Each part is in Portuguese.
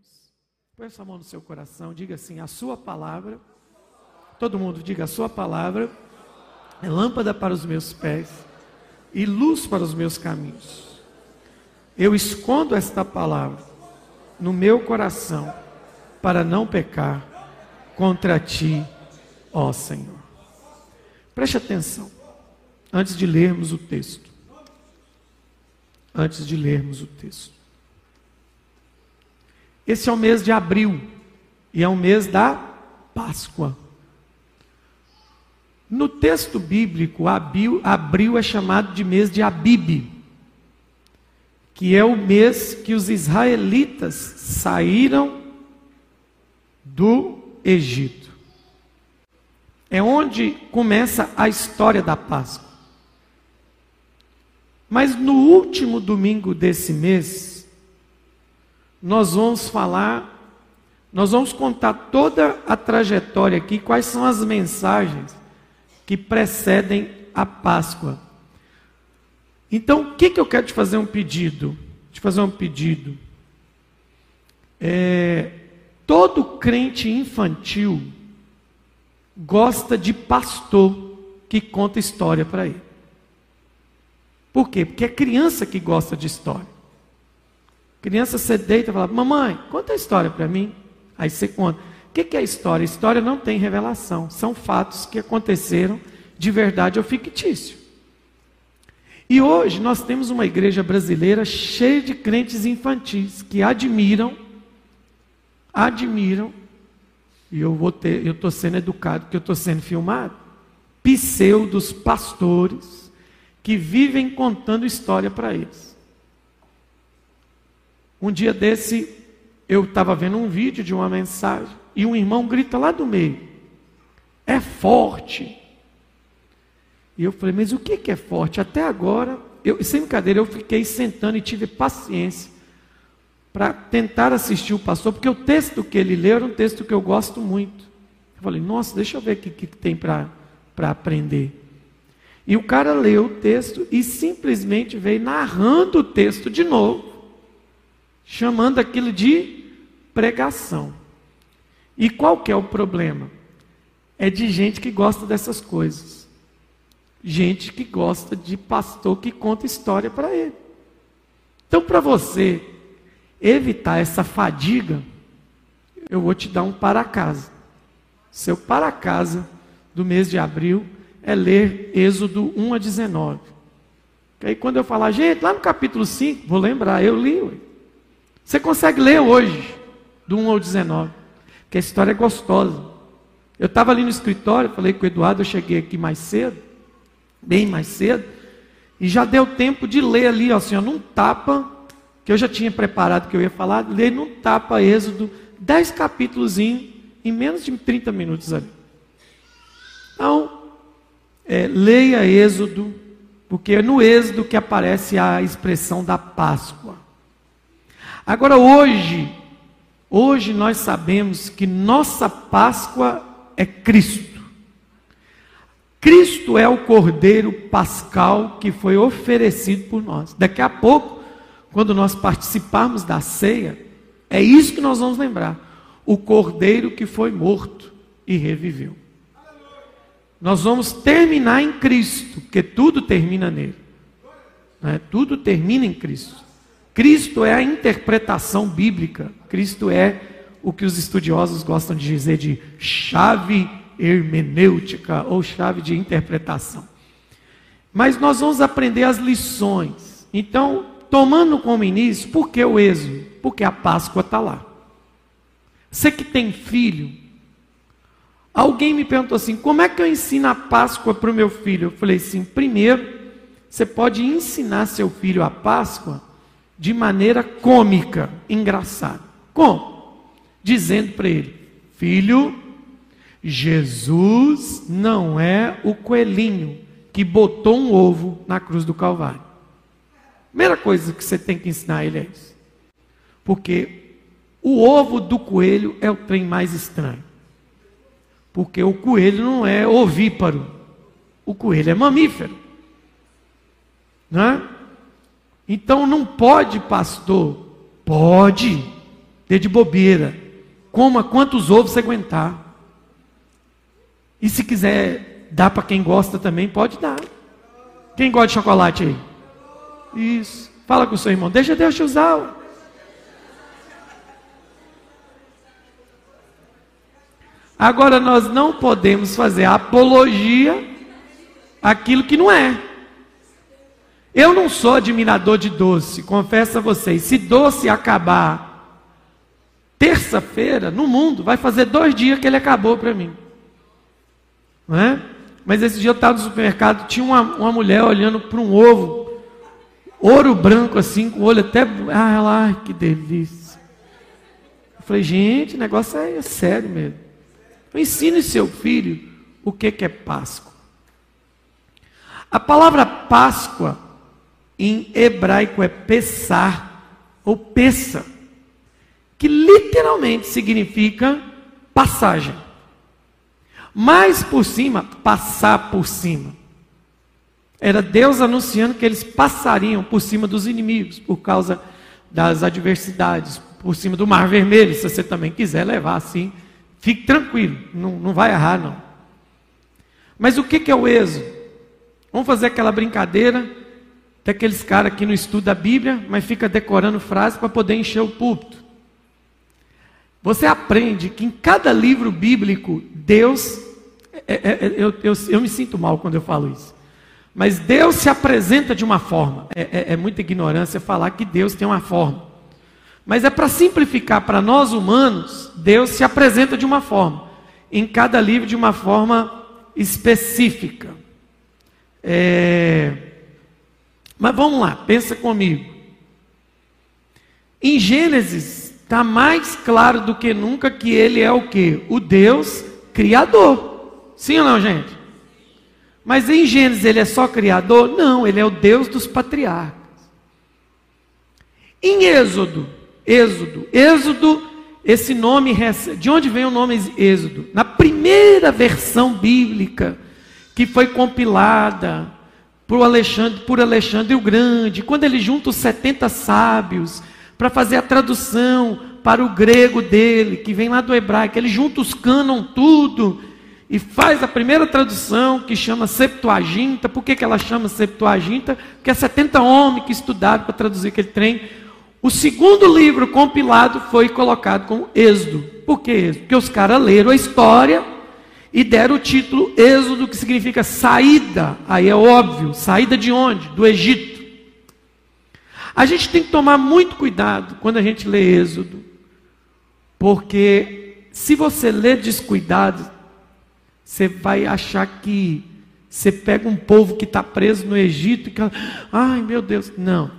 Deus. Põe sua mão no seu coração, diga assim: a sua palavra, todo mundo diga: a sua palavra é lâmpada para os meus pés e luz para os meus caminhos. Eu escondo esta palavra no meu coração para não pecar contra ti, ó Senhor. Preste atenção, antes de lermos o texto. Antes de lermos o texto. Esse é o mês de abril e é o mês da Páscoa. No texto bíblico, abril, abril é chamado de mês de Abib, que é o mês que os israelitas saíram do Egito. É onde começa a história da Páscoa. Mas no último domingo desse mês, nós vamos falar, nós vamos contar toda a trajetória aqui, quais são as mensagens que precedem a Páscoa. Então, o que, que eu quero te fazer um pedido? Te fazer um pedido. É, todo crente infantil gosta de pastor que conta história para ele. Por quê? Porque é criança que gosta de história. Criança você deita e fala, mamãe, conta a história para mim. Aí você conta. O que é história? História não tem revelação. São fatos que aconteceram de verdade ou fictício. E hoje nós temos uma igreja brasileira cheia de crentes infantis que admiram, admiram, e eu vou ter, eu estou sendo educado porque eu estou sendo filmado, pseudos pastores que vivem contando história para eles. Um dia desse, eu estava vendo um vídeo de uma mensagem e um irmão grita lá do meio: É forte. E eu falei: Mas o que é forte? Até agora, eu, sem brincadeira, eu fiquei sentando e tive paciência para tentar assistir o pastor, porque o texto que ele leu era um texto que eu gosto muito. Eu falei: Nossa, deixa eu ver o que, que tem para aprender. E o cara leu o texto e simplesmente veio narrando o texto de novo chamando aquilo de pregação. E qual que é o problema? É de gente que gosta dessas coisas. Gente que gosta de pastor que conta história para ele. Então, para você evitar essa fadiga, eu vou te dar um para casa. Seu para casa do mês de abril é ler Êxodo 1 a 19. Que aí quando eu falar, gente, lá no capítulo 5, vou lembrar, eu li. Você consegue ler hoje, do 1 ao 19, que a história é gostosa. Eu estava ali no escritório, falei com o Eduardo, eu cheguei aqui mais cedo, bem mais cedo, e já deu tempo de ler ali, ó, assim, ó, num tapa, que eu já tinha preparado que eu ia falar, ler num tapa Êxodo, 10 capítulos em menos de 30 minutos ali. Então, é, leia Êxodo, porque é no Êxodo que aparece a expressão da Páscoa. Agora hoje, hoje nós sabemos que nossa Páscoa é Cristo. Cristo é o Cordeiro Pascal que foi oferecido por nós. Daqui a pouco, quando nós participarmos da ceia, é isso que nós vamos lembrar. O Cordeiro que foi morto e reviveu. Nós vamos terminar em Cristo, porque tudo termina nele. Né? Tudo termina em Cristo. Cristo é a interpretação bíblica. Cristo é o que os estudiosos gostam de dizer de chave hermenêutica ou chave de interpretação. Mas nós vamos aprender as lições. Então, tomando como início, por que o êxodo? Porque a Páscoa está lá. Você que tem filho, alguém me perguntou assim: como é que eu ensino a Páscoa para o meu filho? Eu falei assim: primeiro, você pode ensinar seu filho a Páscoa de maneira cômica, engraçada. Como? Dizendo para ele: Filho, Jesus não é o coelhinho que botou um ovo na cruz do Calvário. Primeira coisa que você tem que ensinar ele é isso. Porque o ovo do coelho é o trem mais estranho. Porque o coelho não é ovíparo. O coelho é mamífero. Não é? Então não pode, pastor? Pode. dê de bobeira. Coma quantos ovos você aguentar. E se quiser dar para quem gosta também, pode dar. Quem gosta de chocolate aí? Isso. Fala com o seu irmão, deixa Deus te usar. Agora nós não podemos fazer apologia aquilo que não é. Eu não sou admirador de doce, confesso a vocês. Se doce acabar terça-feira no mundo, vai fazer dois dias que ele acabou para mim. Não é? Mas esse dia eu estava no supermercado, tinha uma, uma mulher olhando para um ovo, ouro branco assim, com o olho até. Ah, ai, que delícia. Eu falei, gente, o negócio é, é sério mesmo. Então, ensine seu filho o que, que é Páscoa. A palavra Páscoa em hebraico é Pessar ou Pessa, que literalmente significa passagem. Mais por cima, passar por cima. Era Deus anunciando que eles passariam por cima dos inimigos, por causa das adversidades, por cima do Mar Vermelho, se você também quiser levar assim, fique tranquilo, não, não vai errar não. Mas o que, que é o êxodo? Vamos fazer aquela brincadeira, tem aqueles caras que não estudam a Bíblia, mas fica decorando frases para poder encher o púlpito. Você aprende que em cada livro bíblico, Deus. É, é, é, eu, eu, eu, me sinto mal quando eu falo isso. Mas Deus se apresenta de uma forma. É, é, é muita ignorância falar que Deus tem uma forma. Mas é para simplificar para nós humanos, Deus se apresenta de uma forma. Em cada livro, de uma forma específica. É... Mas vamos lá, pensa comigo. Em Gênesis, Está mais claro do que nunca que ele é o que? O Deus criador. Sim ou não, gente? Mas em Gênesis ele é só criador? Não, ele é o Deus dos patriarcas. Em Êxodo, Êxodo, Êxodo, esse nome, de onde vem o nome Êxodo? Na primeira versão bíblica que foi compilada por Alexandre, por Alexandre o Grande, quando ele junta os 70 sábios para fazer a tradução para o grego dele, que vem lá do hebraico. Ele junta os cânon tudo e faz a primeira tradução que chama Septuaginta. Por que, que ela chama Septuaginta? Porque é 70 homens que estudaram para traduzir aquele trem. O segundo livro compilado foi colocado como Êxodo. Por que Êxodo? Porque os caras leram a história e deram o título Êxodo, que significa saída. Aí é óbvio, saída de onde? Do Egito. A gente tem que tomar muito cuidado quando a gente lê Êxodo, porque se você ler descuidado, você vai achar que você pega um povo que está preso no Egito e que, ai meu Deus, não.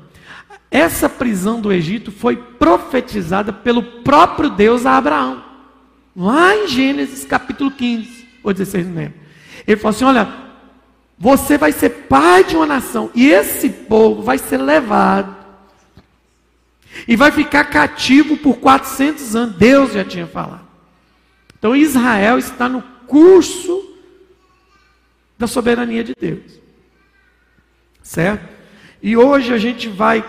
Essa prisão do Egito foi profetizada pelo próprio Deus a Abraão, lá em Gênesis capítulo 15, ou 16, não lembro. Ele falou assim: olha, você vai ser pai de uma nação, e esse povo vai ser levado e vai ficar cativo por 400 anos. Deus já tinha falado. Então Israel está no curso da soberania de Deus. Certo? E hoje a gente vai.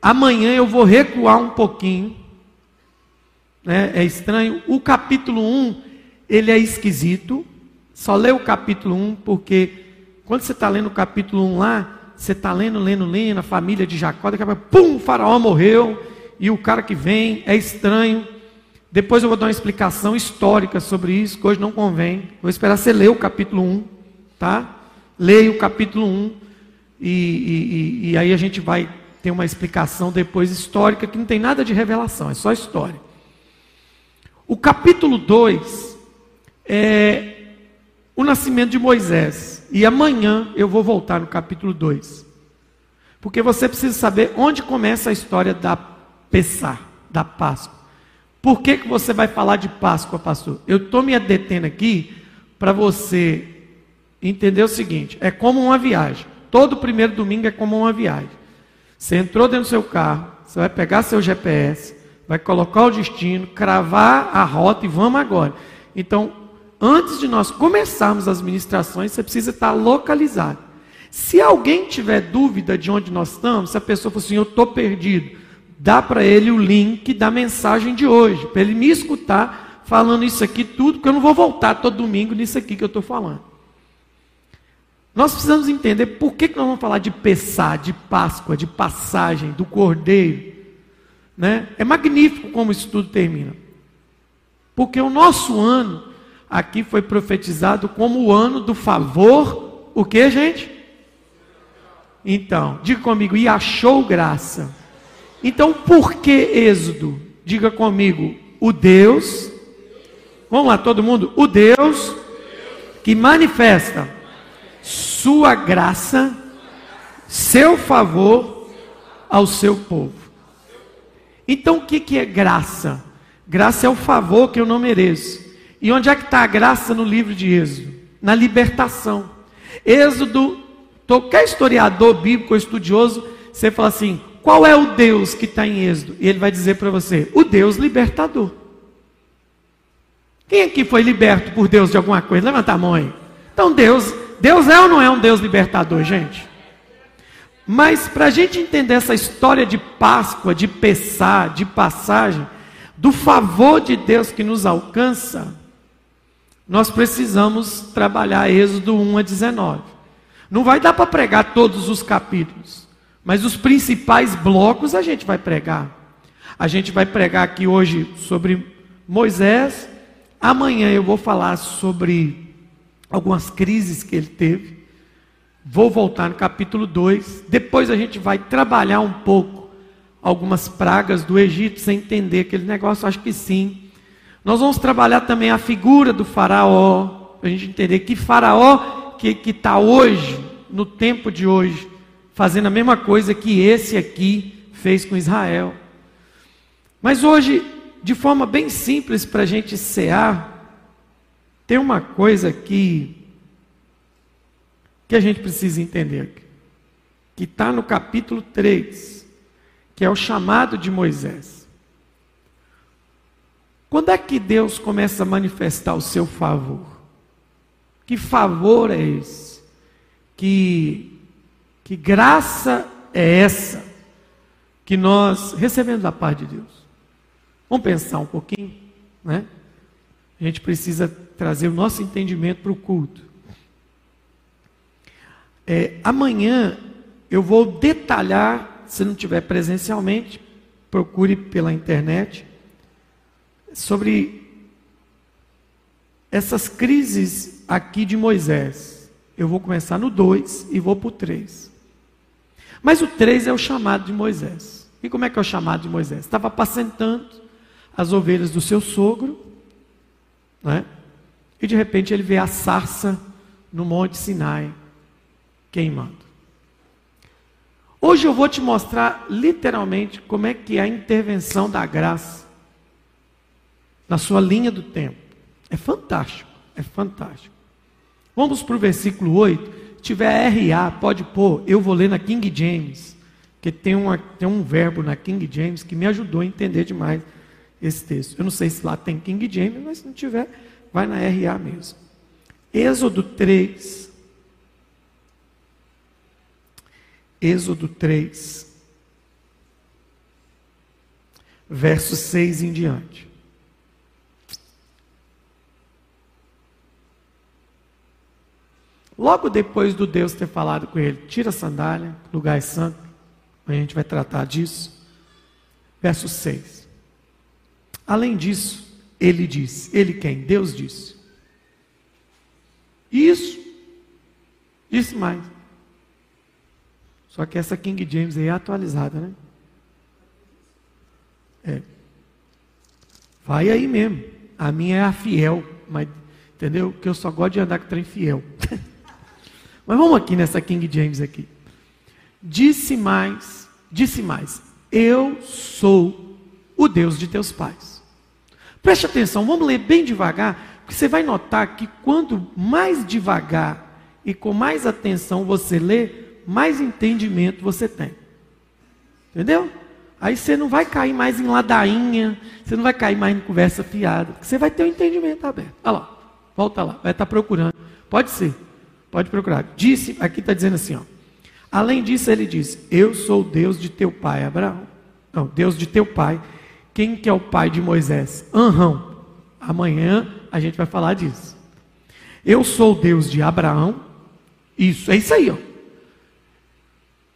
Amanhã eu vou recuar um pouquinho. Né? É estranho. O capítulo 1, ele é esquisito. Só lê o capítulo 1, porque quando você está lendo o capítulo 1 lá, você está lendo, lendo, lendo, a família de Jacó, daqui a pouco, pum, o faraó morreu, e o cara que vem é estranho. Depois eu vou dar uma explicação histórica sobre isso, que hoje não convém. Vou esperar você ler o capítulo 1, tá? Leia o capítulo 1, e, e, e, aí a gente vai ter uma explicação depois histórica, que não tem nada de revelação, é só história. O capítulo 2 é o nascimento de Moisés. E amanhã eu vou voltar no capítulo 2. Porque você precisa saber onde começa a história da Pessah, da Páscoa. Por que, que você vai falar de Páscoa, pastor? Eu estou me detendo aqui para você entender o seguinte: é como uma viagem. Todo primeiro domingo é como uma viagem. Você entrou dentro do seu carro, você vai pegar seu GPS, vai colocar o destino, cravar a rota e vamos agora. Então, antes de nós começarmos as ministrações, você precisa estar localizado. Se alguém tiver dúvida de onde nós estamos, se a pessoa for assim, eu estou perdido, dar para ele o link da mensagem de hoje, para ele me escutar falando isso aqui tudo, porque eu não vou voltar todo domingo nisso aqui que eu estou falando. Nós precisamos entender por que, que nós vamos falar de Pessá, de Páscoa, de passagem, do Cordeiro. Né? É magnífico como isso tudo termina. Porque o nosso ano aqui foi profetizado como o ano do favor, o que, gente? Então, diga comigo, e achou graça. Então, por que Êxodo? Diga comigo, o Deus, vamos lá todo mundo, o Deus que manifesta sua graça, seu favor ao seu povo. Então, o que, que é graça? Graça é o favor que eu não mereço. E onde é que está a graça no livro de Êxodo? Na libertação. Êxodo, qualquer historiador bíblico estudioso, você fala assim: qual é o Deus que está em Êxodo? E ele vai dizer para você: o Deus libertador. Quem aqui foi liberto por Deus de alguma coisa? Levanta a mão aí. Então, Deus, Deus é ou não é um Deus libertador, gente? Mas para a gente entender essa história de Páscoa, de Pessá, de passagem, do favor de Deus que nos alcança, nós precisamos trabalhar Êxodo 1 a 19. Não vai dar para pregar todos os capítulos, mas os principais blocos a gente vai pregar. A gente vai pregar aqui hoje sobre Moisés, amanhã eu vou falar sobre algumas crises que ele teve. Vou voltar no capítulo 2. Depois a gente vai trabalhar um pouco algumas pragas do Egito sem entender aquele negócio, acho que sim. Nós vamos trabalhar também a figura do faraó, para a gente entender que faraó que está hoje, no tempo de hoje, fazendo a mesma coisa que esse aqui fez com Israel. Mas hoje, de forma bem simples para a gente cear, tem uma coisa que, que a gente precisa entender, que está no capítulo 3 que é o chamado de Moisés. Quando é que Deus começa a manifestar o seu favor? Que favor é esse? Que, que graça é essa que nós recebemos da parte de Deus? Vamos pensar um pouquinho, né? A gente precisa trazer o nosso entendimento para o culto. É, amanhã eu vou detalhar se não tiver presencialmente, procure pela internet sobre essas crises aqui de Moisés. Eu vou começar no 2 e vou para o 3. Mas o 3 é o chamado de Moisés. E como é que é o chamado de Moisés? Estava apacentando as ovelhas do seu sogro, né? e de repente ele vê a sarça no Monte Sinai queimando. Hoje eu vou te mostrar literalmente como é que é a intervenção da graça na sua linha do tempo. É fantástico, é fantástico. Vamos para o versículo 8. Se tiver RA, pode pôr, eu vou ler na King James, que tem, uma, tem um verbo na King James que me ajudou a entender demais esse texto. Eu não sei se lá tem King James, mas se não tiver, vai na RA mesmo. Êxodo 3, Êxodo 3, verso 6 em diante. Logo depois do Deus ter falado com ele, tira a sandália, lugar é santo, a gente vai tratar disso. Verso 6. Além disso, ele disse, ele quem? Deus disse. Isso, disse mais. Só que essa King James aí é atualizada, né? É. Vai aí mesmo. A minha é a fiel, mas entendeu? Que eu só gosto de andar com trem fiel. mas vamos aqui nessa King James aqui. Disse mais, disse mais, eu sou o Deus de teus pais. Preste atenção, vamos ler bem devagar, porque você vai notar que quando mais devagar e com mais atenção você lê, mais entendimento você tem. Entendeu? Aí você não vai cair mais em ladainha, você não vai cair mais em conversa fiada, você vai ter o um entendimento aberto. Olha lá, volta lá, vai estar procurando. Pode ser, pode procurar. Disse, aqui está dizendo assim, ó. Além disso, ele diz: Eu sou o Deus de teu pai Abraão. Não, Deus de teu pai. Quem que é o pai de Moisés? Anrão. Amanhã a gente vai falar disso. Eu sou o Deus de Abraão. Isso, é isso aí, ó.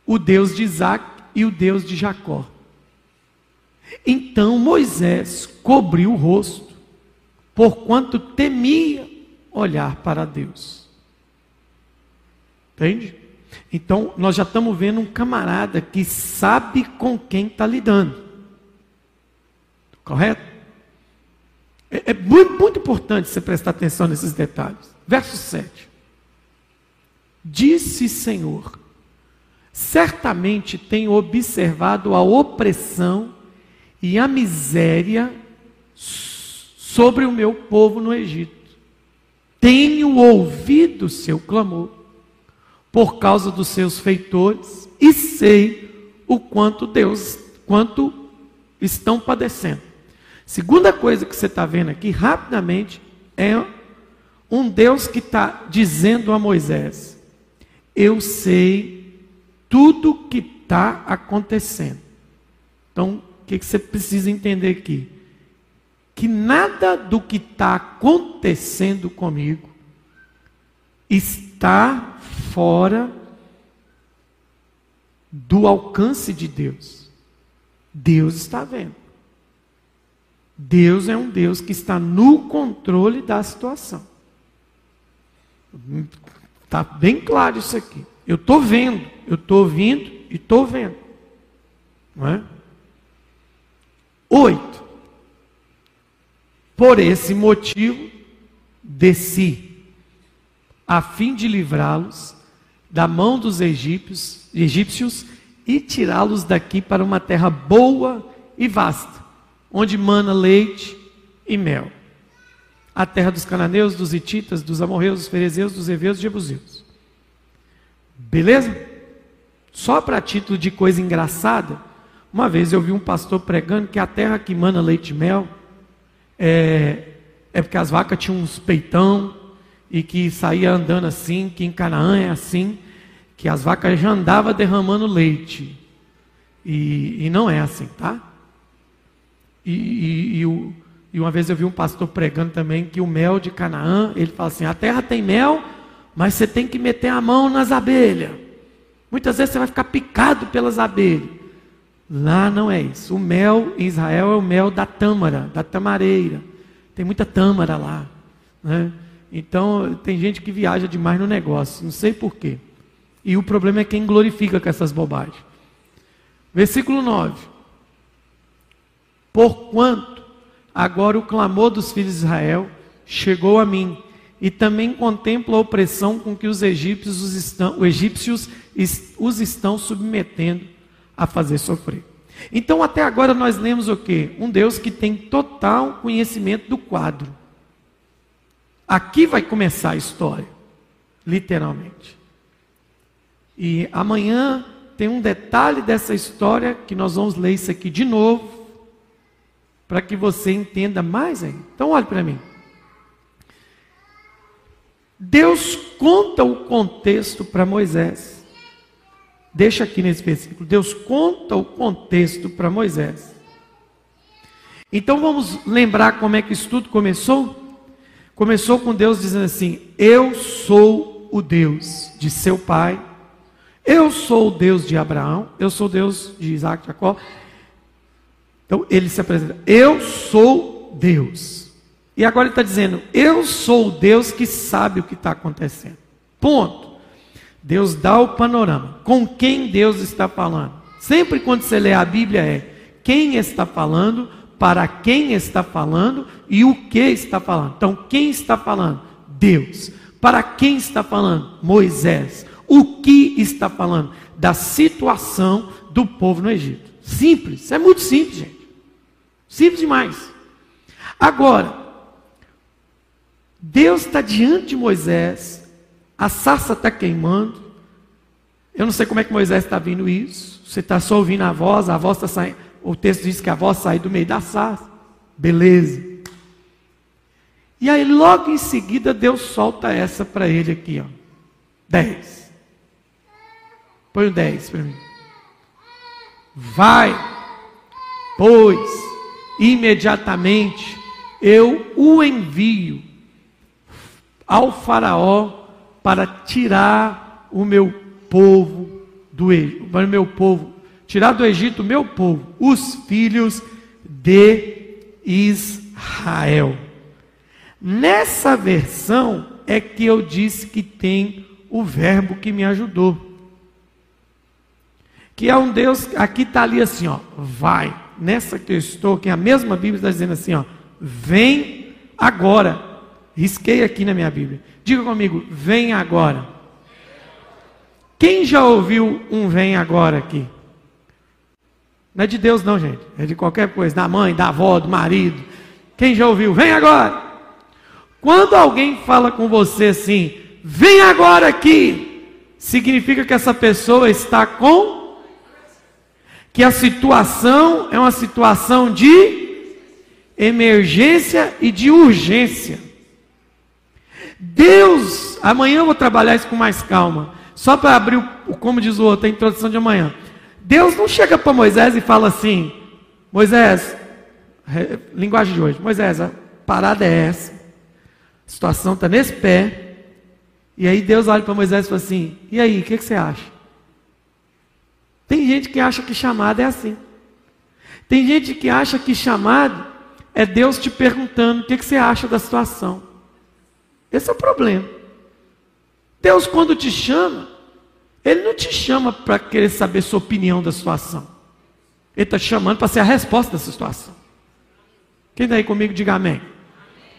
O Deus de Isaac e o Deus de Jacó. Então Moisés cobriu o rosto, porquanto temia olhar para Deus. Entende? Então, nós já estamos vendo um camarada que sabe com quem está lidando. Correto? É, é muito, muito importante você prestar atenção nesses detalhes. Verso 7. Disse Senhor: Certamente tenho observado a opressão e a miséria sobre o meu povo no Egito. Tenho ouvido seu clamor por causa dos seus feitores e sei o quanto Deus, quanto estão padecendo. Segunda coisa que você está vendo aqui, rapidamente, é um Deus que está dizendo a Moisés: Eu sei tudo que está acontecendo. Então, o que, que você precisa entender aqui? Que nada do que está acontecendo comigo está fora do alcance de Deus. Deus está vendo. Deus é um Deus que está no controle da situação. Está bem claro isso aqui. Eu estou vendo, eu estou ouvindo e estou vendo. Não é? Oito. Por esse motivo, desci, a fim de livrá-los da mão dos egípcios, egípcios e tirá-los daqui para uma terra boa e vasta, onde mana leite e mel. A terra dos cananeus, dos hititas, dos amorreus, dos ferezeus, dos heveus e jebuseus. Beleza? Só para título de coisa engraçada, uma vez eu vi um pastor pregando que a terra que mana leite e mel é, é porque as vacas tinham uns peitão e que saía andando assim, que em Canaã é assim, que as vacas já andavam derramando leite. E, e não é assim, tá? E, e, e, o, e uma vez eu vi um pastor pregando também que o mel de Canaã, ele fala assim: a terra tem mel, mas você tem que meter a mão nas abelhas. Muitas vezes você vai ficar picado pelas abelhas. Lá não é isso. O mel em Israel é o mel da tâmara, da tamareira. Tem muita tâmara lá. Né? Então, tem gente que viaja demais no negócio, não sei porquê. E o problema é quem glorifica com essas bobagens. Versículo 9: Porquanto agora o clamor dos filhos de Israel chegou a mim, e também contemplo a opressão com que os egípcios os estão, os egípcios os estão submetendo a fazer sofrer. Então, até agora nós lemos o que? Um Deus que tem total conhecimento do quadro. Aqui vai começar a história, literalmente. E amanhã tem um detalhe dessa história que nós vamos ler isso aqui de novo, para que você entenda mais aí. Então, olhe para mim. Deus conta o contexto para Moisés deixa aqui nesse versículo. Deus conta o contexto para Moisés. Então vamos lembrar como é que isso tudo começou? Começou com Deus dizendo assim: Eu sou o Deus de seu pai, eu sou o Deus de Abraão, eu sou o Deus de Isaac Jacó. Então ele se apresenta: Eu sou Deus. E agora ele está dizendo: Eu sou o Deus que sabe o que está acontecendo. Ponto. Deus dá o panorama. Com quem Deus está falando? Sempre quando você lê a Bíblia é quem está falando, para quem está falando e o que está falando. Então, quem está falando? Deus. Para quem está falando? Moisés. O que está falando? Da situação do povo no Egito. Simples, é muito simples, gente. Simples demais. Agora, Deus está diante de Moisés a sarça está queimando. Eu não sei como é que Moisés está vindo isso. Você está só ouvindo a voz, a voz está saindo. O texto diz que a voz sai do meio da sarça. Beleza. E aí, logo em seguida, Deus solta essa para ele aqui, ó. 10. Põe o 10 para mim. Vai, Pois imediatamente eu o envio ao Faraó para tirar o meu povo do Egito, para o meu povo, tirar do Egito o meu povo, os filhos de Israel. Nessa versão é que eu disse que tem o verbo que me ajudou. Que é um Deus, aqui está ali assim, ó, vai. Nessa que eu estou, que é a mesma Bíblia está dizendo assim, ó, vem agora. Risquei aqui na minha Bíblia. Diga comigo, vem agora. Quem já ouviu um vem agora aqui? Não é de Deus, não, gente. É de qualquer coisa, da mãe, da avó, do marido. Quem já ouviu, vem agora. Quando alguém fala com você assim, vem agora aqui, significa que essa pessoa está com. Que a situação é uma situação de emergência e de urgência. Deus, amanhã eu vou trabalhar isso com mais calma, só para abrir o, como diz o outro, a introdução de amanhã. Deus não chega para Moisés e fala assim: Moisés, linguagem de hoje, Moisés, a parada é essa, a situação está nesse pé. E aí Deus olha para Moisés e fala assim: E aí, o que, que você acha? Tem gente que acha que chamada é assim. Tem gente que acha que chamado é Deus te perguntando o que, que você acha da situação. Esse é o problema. Deus, quando te chama, ele não te chama para querer saber sua opinião da situação. Ele está chamando para ser a resposta dessa situação. Quem está aí comigo, diga amém.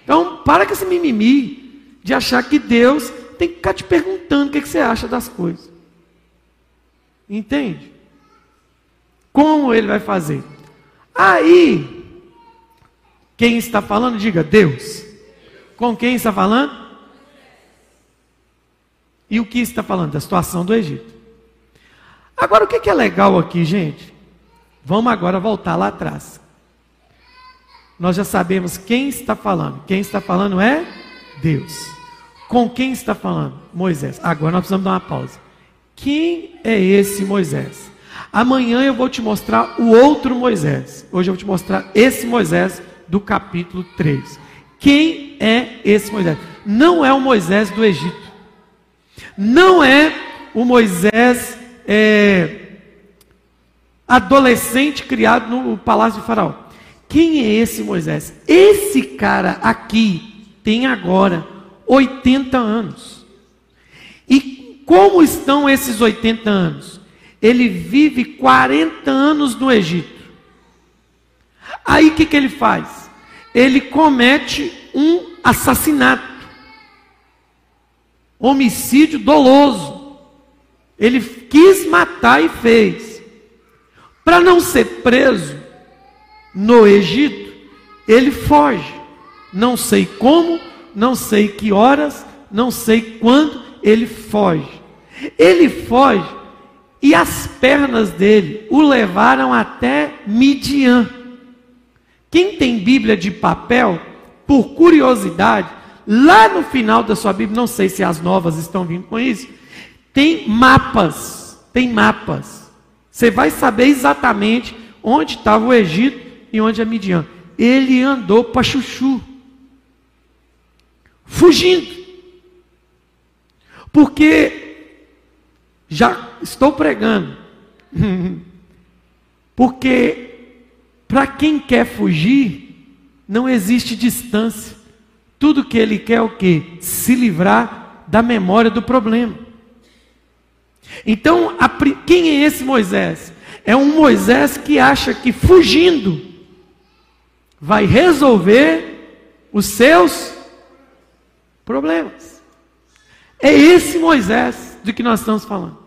Então, para com esse mimimi de achar que Deus tem que ficar te perguntando o que, que você acha das coisas. Entende? Como ele vai fazer? Aí, quem está falando, diga Deus. Com quem está falando? E o que está falando? Da situação do Egito. Agora, o que é legal aqui, gente? Vamos agora voltar lá atrás. Nós já sabemos quem está falando. Quem está falando é Deus. Com quem está falando? Moisés. Agora nós precisamos dar uma pausa. Quem é esse Moisés? Amanhã eu vou te mostrar o outro Moisés. Hoje eu vou te mostrar esse Moisés do capítulo 3. Quem é esse Moisés? Não é o Moisés do Egito não é o Moisés é, adolescente criado no palácio de Faraó. Quem é esse Moisés? Esse cara aqui tem agora 80 anos. E como estão esses 80 anos? Ele vive 40 anos no Egito. Aí o que, que ele faz? Ele comete um assassinato homicídio doloso. Ele quis matar e fez. Para não ser preso no Egito, ele foge. Não sei como, não sei que horas, não sei quando, ele foge. Ele foge e as pernas dele o levaram até Midian. Quem tem Bíblia de papel, por curiosidade, Lá no final da sua Bíblia, não sei se as novas estão vindo com isso, tem mapas, tem mapas. Você vai saber exatamente onde estava o Egito e onde é Midian. Ele andou para Chuchu, fugindo. Porque já estou pregando. Porque para quem quer fugir, não existe distância. Tudo que ele quer é o que? Se livrar da memória do problema. Então, a, quem é esse Moisés? É um Moisés que acha que fugindo vai resolver os seus problemas. É esse Moisés de que nós estamos falando.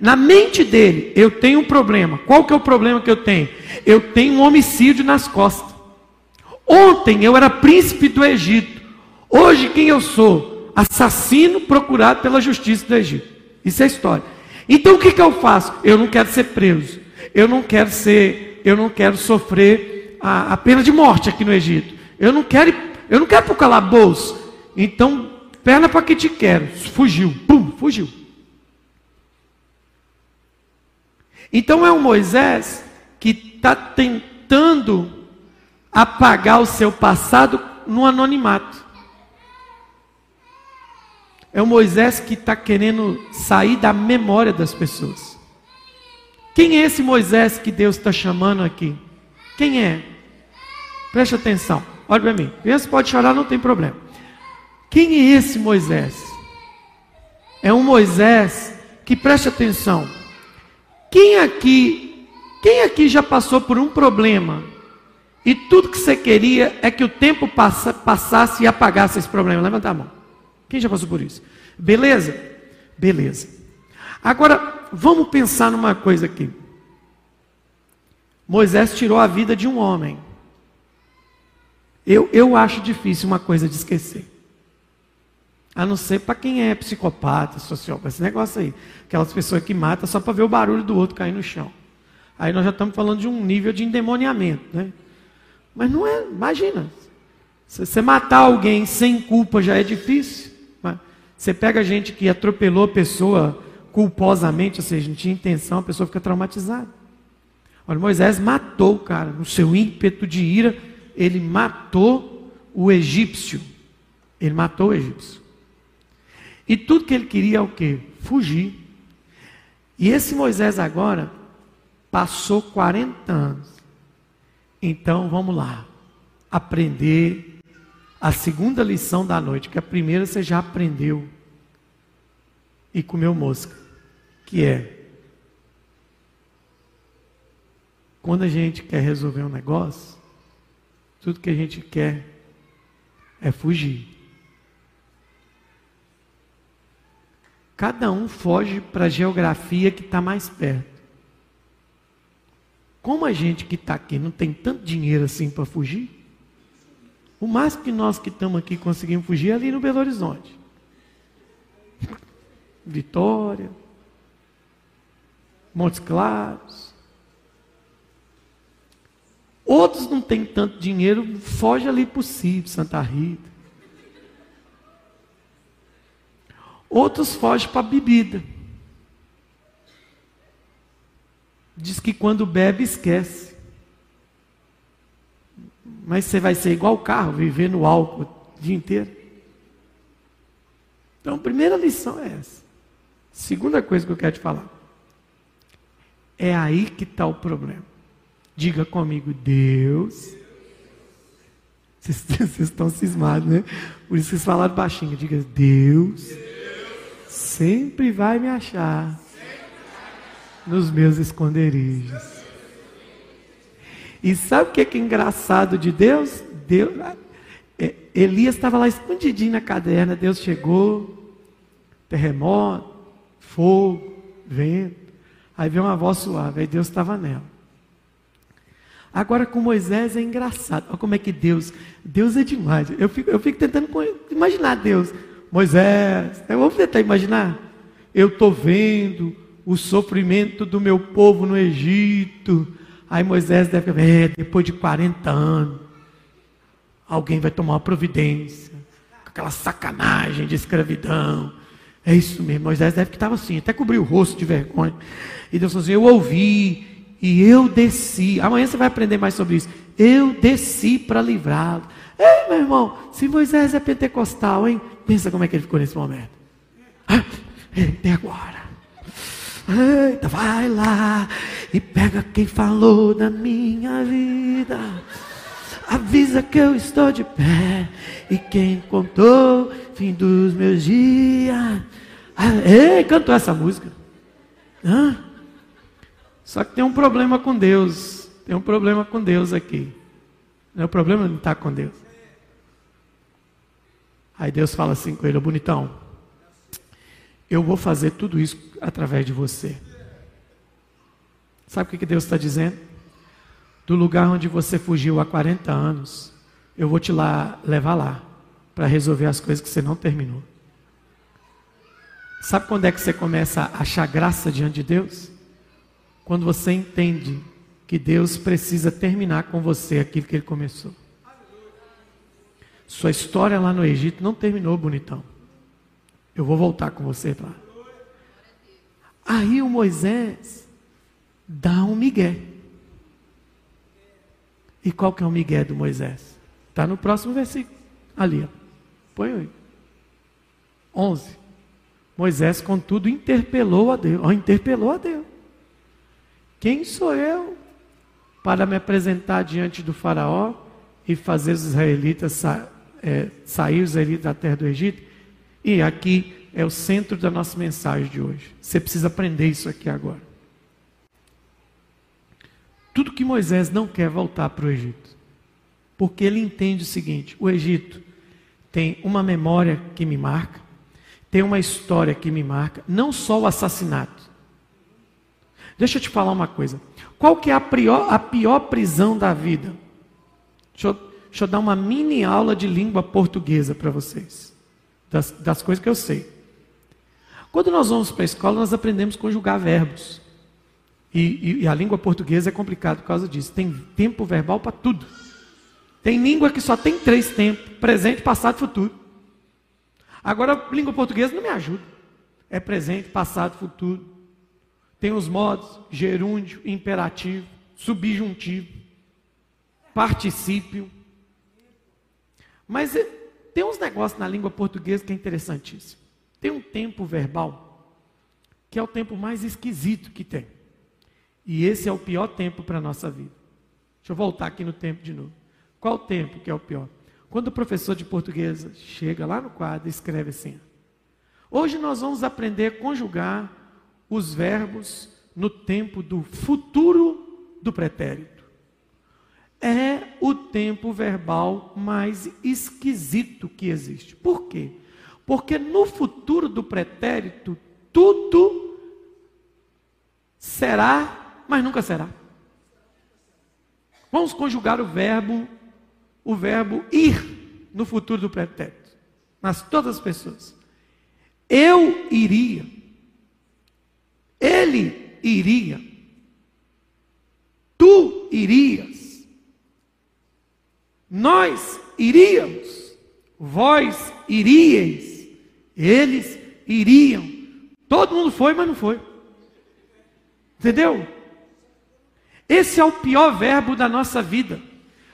Na mente dele, eu tenho um problema. Qual que é o problema que eu tenho? Eu tenho um homicídio nas costas. Ontem eu era príncipe do Egito. Hoje quem eu sou? Assassino procurado pela justiça do Egito. Isso é história. Então o que, que eu faço? Eu não quero ser preso. Eu não quero ser, eu não quero sofrer a, a pena de morte aqui no Egito. Eu não quero, eu não quero para o calabouço. Então, perna para que te quero. Fugiu. Pum, fugiu. Então é um Moisés que está tentando apagar o seu passado no anonimato. É o Moisés que está querendo sair da memória das pessoas. Quem é esse Moisés que Deus está chamando aqui? Quem é? Preste atenção, olha para mim. Criança pode chorar, não tem problema. Quem é esse Moisés? É um Moisés que preste atenção. Quem aqui, quem aqui já passou por um problema e tudo que você queria é que o tempo passa, passasse e apagasse esse problema? Levanta a mão. Quem já passou por isso? Beleza? Beleza. Agora, vamos pensar numa coisa aqui. Moisés tirou a vida de um homem. Eu, eu acho difícil uma coisa de esquecer. A não ser para quem é psicopata, sociópata, esse negócio aí. Aquelas pessoas que matam só para ver o barulho do outro cair no chão. Aí nós já estamos falando de um nível de endemoniamento, né? Mas não é, imagina. Se você matar alguém sem culpa já é difícil. Você pega gente que atropelou a pessoa culposamente, ou seja, não tinha intenção, a pessoa fica traumatizada. Olha, Moisés matou o cara, no seu ímpeto de ira, ele matou o egípcio. Ele matou o egípcio. E tudo que ele queria é o quê? Fugir. E esse Moisés agora passou 40 anos. Então vamos lá. Aprender a segunda lição da noite, que a primeira você já aprendeu e comeu mosca, que é quando a gente quer resolver um negócio, tudo que a gente quer é fugir. Cada um foge para a geografia que está mais perto. Como a gente que está aqui não tem tanto dinheiro assim para fugir, o máximo que nós que estamos aqui conseguimos fugir é ali no Belo Horizonte. Vitória, Montes Claros. Outros não têm tanto dinheiro, foge ali possível, Santa Rita. Outros fogem para a bebida. Diz que quando bebe, esquece. Mas você vai ser igual o carro, viver no álcool o dia inteiro. Então, a primeira lição é essa. Segunda coisa que eu quero te falar. É aí que está o problema. Diga comigo, Deus. Vocês, vocês estão cismados, né? Por isso vocês falaram baixinho. Diga, Deus sempre vai me achar nos meus esconderijos. E sabe o que é, que é engraçado de Deus? Deus é, Elias estava lá escondidinho na caderna, Deus chegou, terremoto, fogo, vento. Aí veio uma voz suave, aí Deus estava nela. Agora com Moisés é engraçado. Olha como é que Deus, Deus é demais. Eu fico, eu fico tentando imaginar Deus. Moisés, eu vou tentar imaginar. Eu estou vendo o sofrimento do meu povo no Egito. Aí Moisés deve é, depois de 40 anos, alguém vai tomar uma providência. Aquela sacanagem de escravidão. É isso mesmo. Moisés deve que estava assim, até cobriu o rosto de vergonha. E Deus falou assim: Eu ouvi e eu desci. Amanhã você vai aprender mais sobre isso. Eu desci para livrá-lo. Ei, meu irmão, se Moisés é pentecostal, hein? Pensa como é que ele ficou nesse momento. Ah, até agora. Eita, vai lá e pega quem falou da minha vida. Avisa que eu estou de pé e quem contou fim dos meus dias. Ah, ei, cantou essa música. Hã? Só que tem um problema com Deus. Tem um problema com Deus aqui. É o problema não estar com Deus. Aí Deus fala assim com ele, bonitão, eu vou fazer tudo isso através de você. Sabe o que Deus está dizendo? Do lugar onde você fugiu há 40 anos, eu vou te lá, levar lá, para resolver as coisas que você não terminou. Sabe quando é que você começa a achar graça diante de Deus? Quando você entende que Deus precisa terminar com você aquilo que Ele começou. Sua história lá no Egito não terminou, bonitão. Eu vou voltar com você lá. Aí o Moisés dá um migué. E qual que é o migué do Moisés? Está no próximo versículo. Ali, ó. põe aí. 11. Moisés, contudo, interpelou a Deus. Oh, interpelou a Deus. Quem sou eu para me apresentar diante do faraó e fazer os israelitas é, sair os israelitas da terra do Egito? E aqui é o centro da nossa mensagem de hoje. Você precisa aprender isso aqui agora. Tudo que Moisés não quer voltar para o Egito, porque ele entende o seguinte: o Egito tem uma memória que me marca, tem uma história que me marca, não só o assassinato. Deixa eu te falar uma coisa. Qual que é a pior, a pior prisão da vida? Deixa eu, deixa eu dar uma mini aula de língua portuguesa para vocês, das, das coisas que eu sei. Quando nós vamos para a escola, nós aprendemos a conjugar verbos. E, e, e, a língua portuguesa é complicada por causa disso. Tem tempo verbal para tudo. Tem língua que só tem três tempos: presente, passado e futuro. Agora, a língua portuguesa não me ajuda. É presente, passado, futuro. Tem os modos: gerúndio, imperativo, subjuntivo, particípio. Mas eh, tem uns negócios na língua portuguesa que é interessantíssimo. Tem um tempo verbal que é o tempo mais esquisito que tem. E esse é o pior tempo para a nossa vida. Deixa eu voltar aqui no tempo de novo. Qual tempo que é o pior? Quando o professor de português chega lá no quadro e escreve assim: Hoje nós vamos aprender a conjugar os verbos no tempo do futuro do pretérito. É o tempo verbal mais esquisito que existe. Por quê? Porque no futuro do pretérito, tudo será, mas nunca será. Vamos conjugar o verbo, o verbo ir no futuro do pretérito. Mas todas as pessoas. Eu iria. Ele iria. Tu irias. Nós iríamos. Vós iríeis. Eles iriam. Todo mundo foi, mas não foi. Entendeu? Esse é o pior verbo da nossa vida.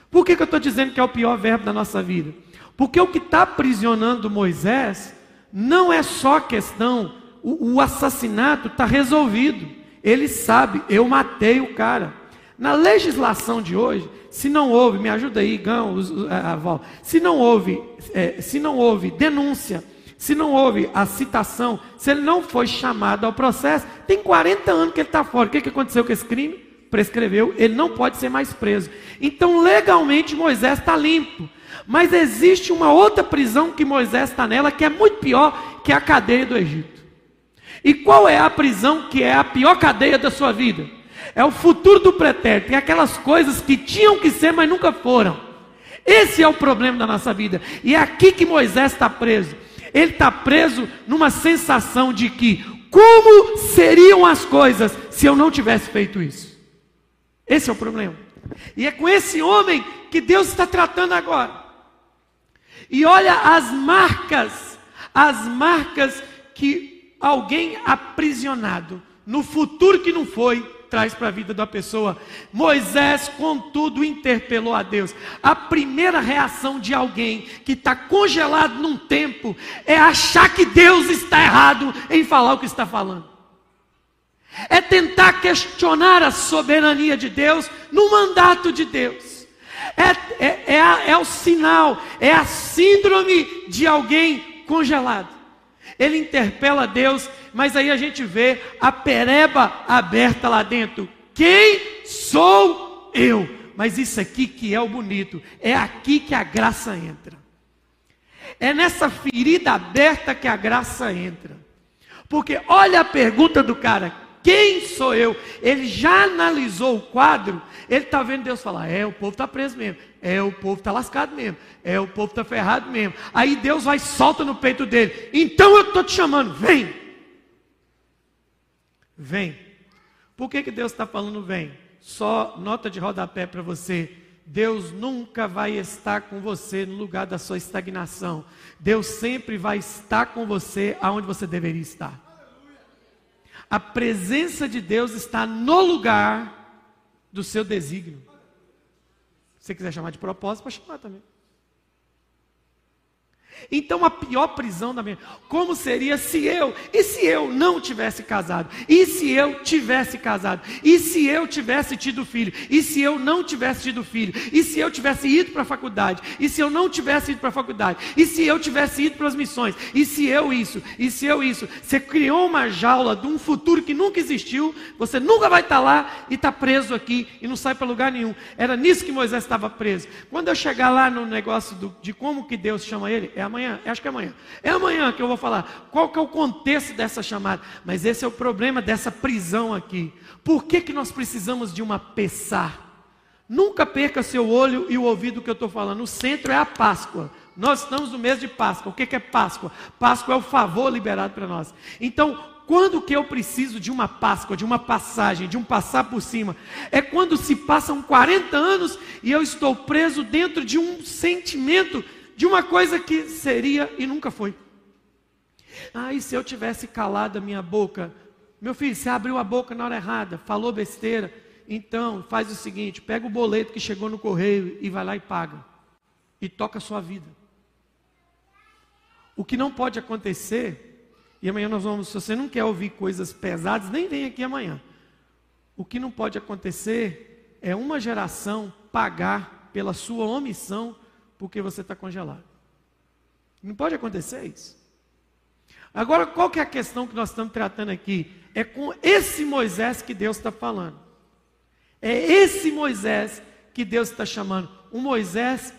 Por que, que eu estou dizendo que é o pior verbo da nossa vida? Porque o que está aprisionando Moisés não é só questão, o, o assassinato está resolvido. Ele sabe, eu matei o cara. Na legislação de hoje, se não houve, me ajuda aí, Gão, a, a, se não houve, é, se não houve denúncia se não houve a citação, se ele não foi chamado ao processo, tem 40 anos que ele está fora. O que, que aconteceu com esse crime? Prescreveu, ele não pode ser mais preso. Então, legalmente, Moisés está limpo. Mas existe uma outra prisão que Moisés está nela, que é muito pior que a cadeia do Egito. E qual é a prisão que é a pior cadeia da sua vida? É o futuro do pretérito, tem aquelas coisas que tinham que ser, mas nunca foram. Esse é o problema da nossa vida. E é aqui que Moisés está preso. Ele está preso numa sensação de que como seriam as coisas se eu não tivesse feito isso? Esse é o problema. E é com esse homem que Deus está tratando agora. E olha as marcas, as marcas que alguém aprisionado no futuro que não foi, traz para a vida da pessoa. Moisés, contudo, interpelou a Deus. A primeira reação de alguém que está congelado num tempo é achar que Deus está errado em falar o que está falando. É tentar questionar a soberania de Deus no mandato de Deus. É, é, é, a, é o sinal, é a síndrome de alguém congelado ele interpela Deus, mas aí a gente vê a pereba aberta lá dentro. Quem sou eu? Mas isso aqui que é o bonito, é aqui que a graça entra. É nessa ferida aberta que a graça entra. Porque olha a pergunta do cara: quem sou eu? Ele já analisou o quadro, ele está vendo Deus falar: é, o povo está preso mesmo, é, o povo está lascado mesmo, é, o povo está ferrado mesmo. Aí Deus vai solta no peito dele: então eu estou te chamando, vem. Vem. Por que, que Deus está falando vem? Só nota de rodapé para você. Deus nunca vai estar com você no lugar da sua estagnação. Deus sempre vai estar com você aonde você deveria estar. A presença de Deus está no lugar do seu desígnio. Se você quiser chamar de propósito, pode chamar também. Então a pior prisão da minha. Como seria se eu, e se eu não tivesse casado? E se eu tivesse casado? E se eu tivesse tido filho? E se eu não tivesse tido filho? E se eu tivesse ido para a faculdade? E se eu não tivesse ido para a faculdade? E se eu tivesse ido para as missões? E se eu isso? E se eu isso? Você criou uma jaula de um futuro que nunca existiu, você nunca vai estar lá e está preso aqui e não sai para lugar nenhum. Era nisso que Moisés estava preso. Quando eu chegar lá no negócio do, de como que Deus chama ele, é amanhã, acho que é amanhã. É amanhã que eu vou falar qual que é o contexto dessa chamada. Mas esse é o problema dessa prisão aqui. Por que, que nós precisamos de uma pessar? Nunca perca seu olho e o ouvido que eu estou falando. O centro é a Páscoa. Nós estamos no mês de Páscoa. O que, que é Páscoa? Páscoa é o favor liberado para nós. Então, quando que eu preciso de uma Páscoa, de uma passagem, de um passar por cima? É quando se passam 40 anos e eu estou preso dentro de um sentimento de uma coisa que seria e nunca foi. Ah, e se eu tivesse calado a minha boca? Meu filho, você abriu a boca na hora errada, falou besteira. Então, faz o seguinte: pega o boleto que chegou no correio e vai lá e paga. E toca a sua vida. O que não pode acontecer, e amanhã nós vamos, se você não quer ouvir coisas pesadas, nem vem aqui amanhã. O que não pode acontecer é uma geração pagar pela sua omissão porque você está congelado. Não pode acontecer isso. Agora, qual que é a questão que nós estamos tratando aqui? É com esse Moisés que Deus está falando. É esse Moisés que Deus está chamando. Um Moisés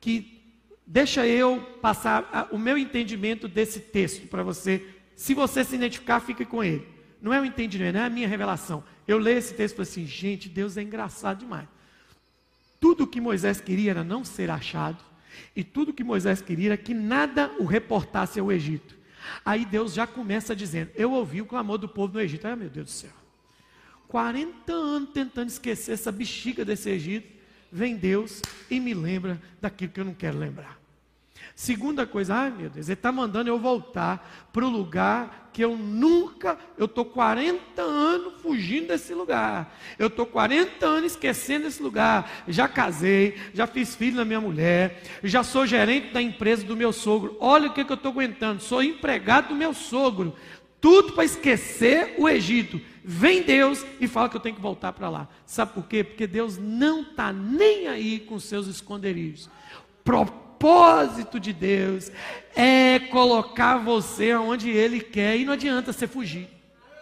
que deixa eu passar o meu entendimento desse texto para você. Se você se identificar, fique com ele. Não é o entendimento, não é a minha revelação. Eu leio esse texto e falo assim, gente, Deus é engraçado demais. Tudo que Moisés queria era não ser achado, e tudo que Moisés queria era que nada o reportasse ao Egito. Aí Deus já começa dizendo: Eu ouvi o clamor do povo no Egito. Ai meu Deus do céu. 40 anos tentando esquecer essa bexiga desse Egito, vem Deus e me lembra daquilo que eu não quero lembrar. Segunda coisa, ai meu Deus, ele está mandando eu voltar para o lugar que eu nunca, eu estou 40 anos fugindo desse lugar. Eu estou 40 anos esquecendo esse lugar. Já casei, já fiz filho da minha mulher, já sou gerente da empresa do meu sogro. Olha o que, que eu estou aguentando, sou empregado do meu sogro. Tudo para esquecer o Egito. Vem Deus e fala que eu tenho que voltar para lá. Sabe por quê? Porque Deus não está nem aí com seus esconderijos. Propósito de Deus é colocar você onde Ele quer e não adianta você fugir.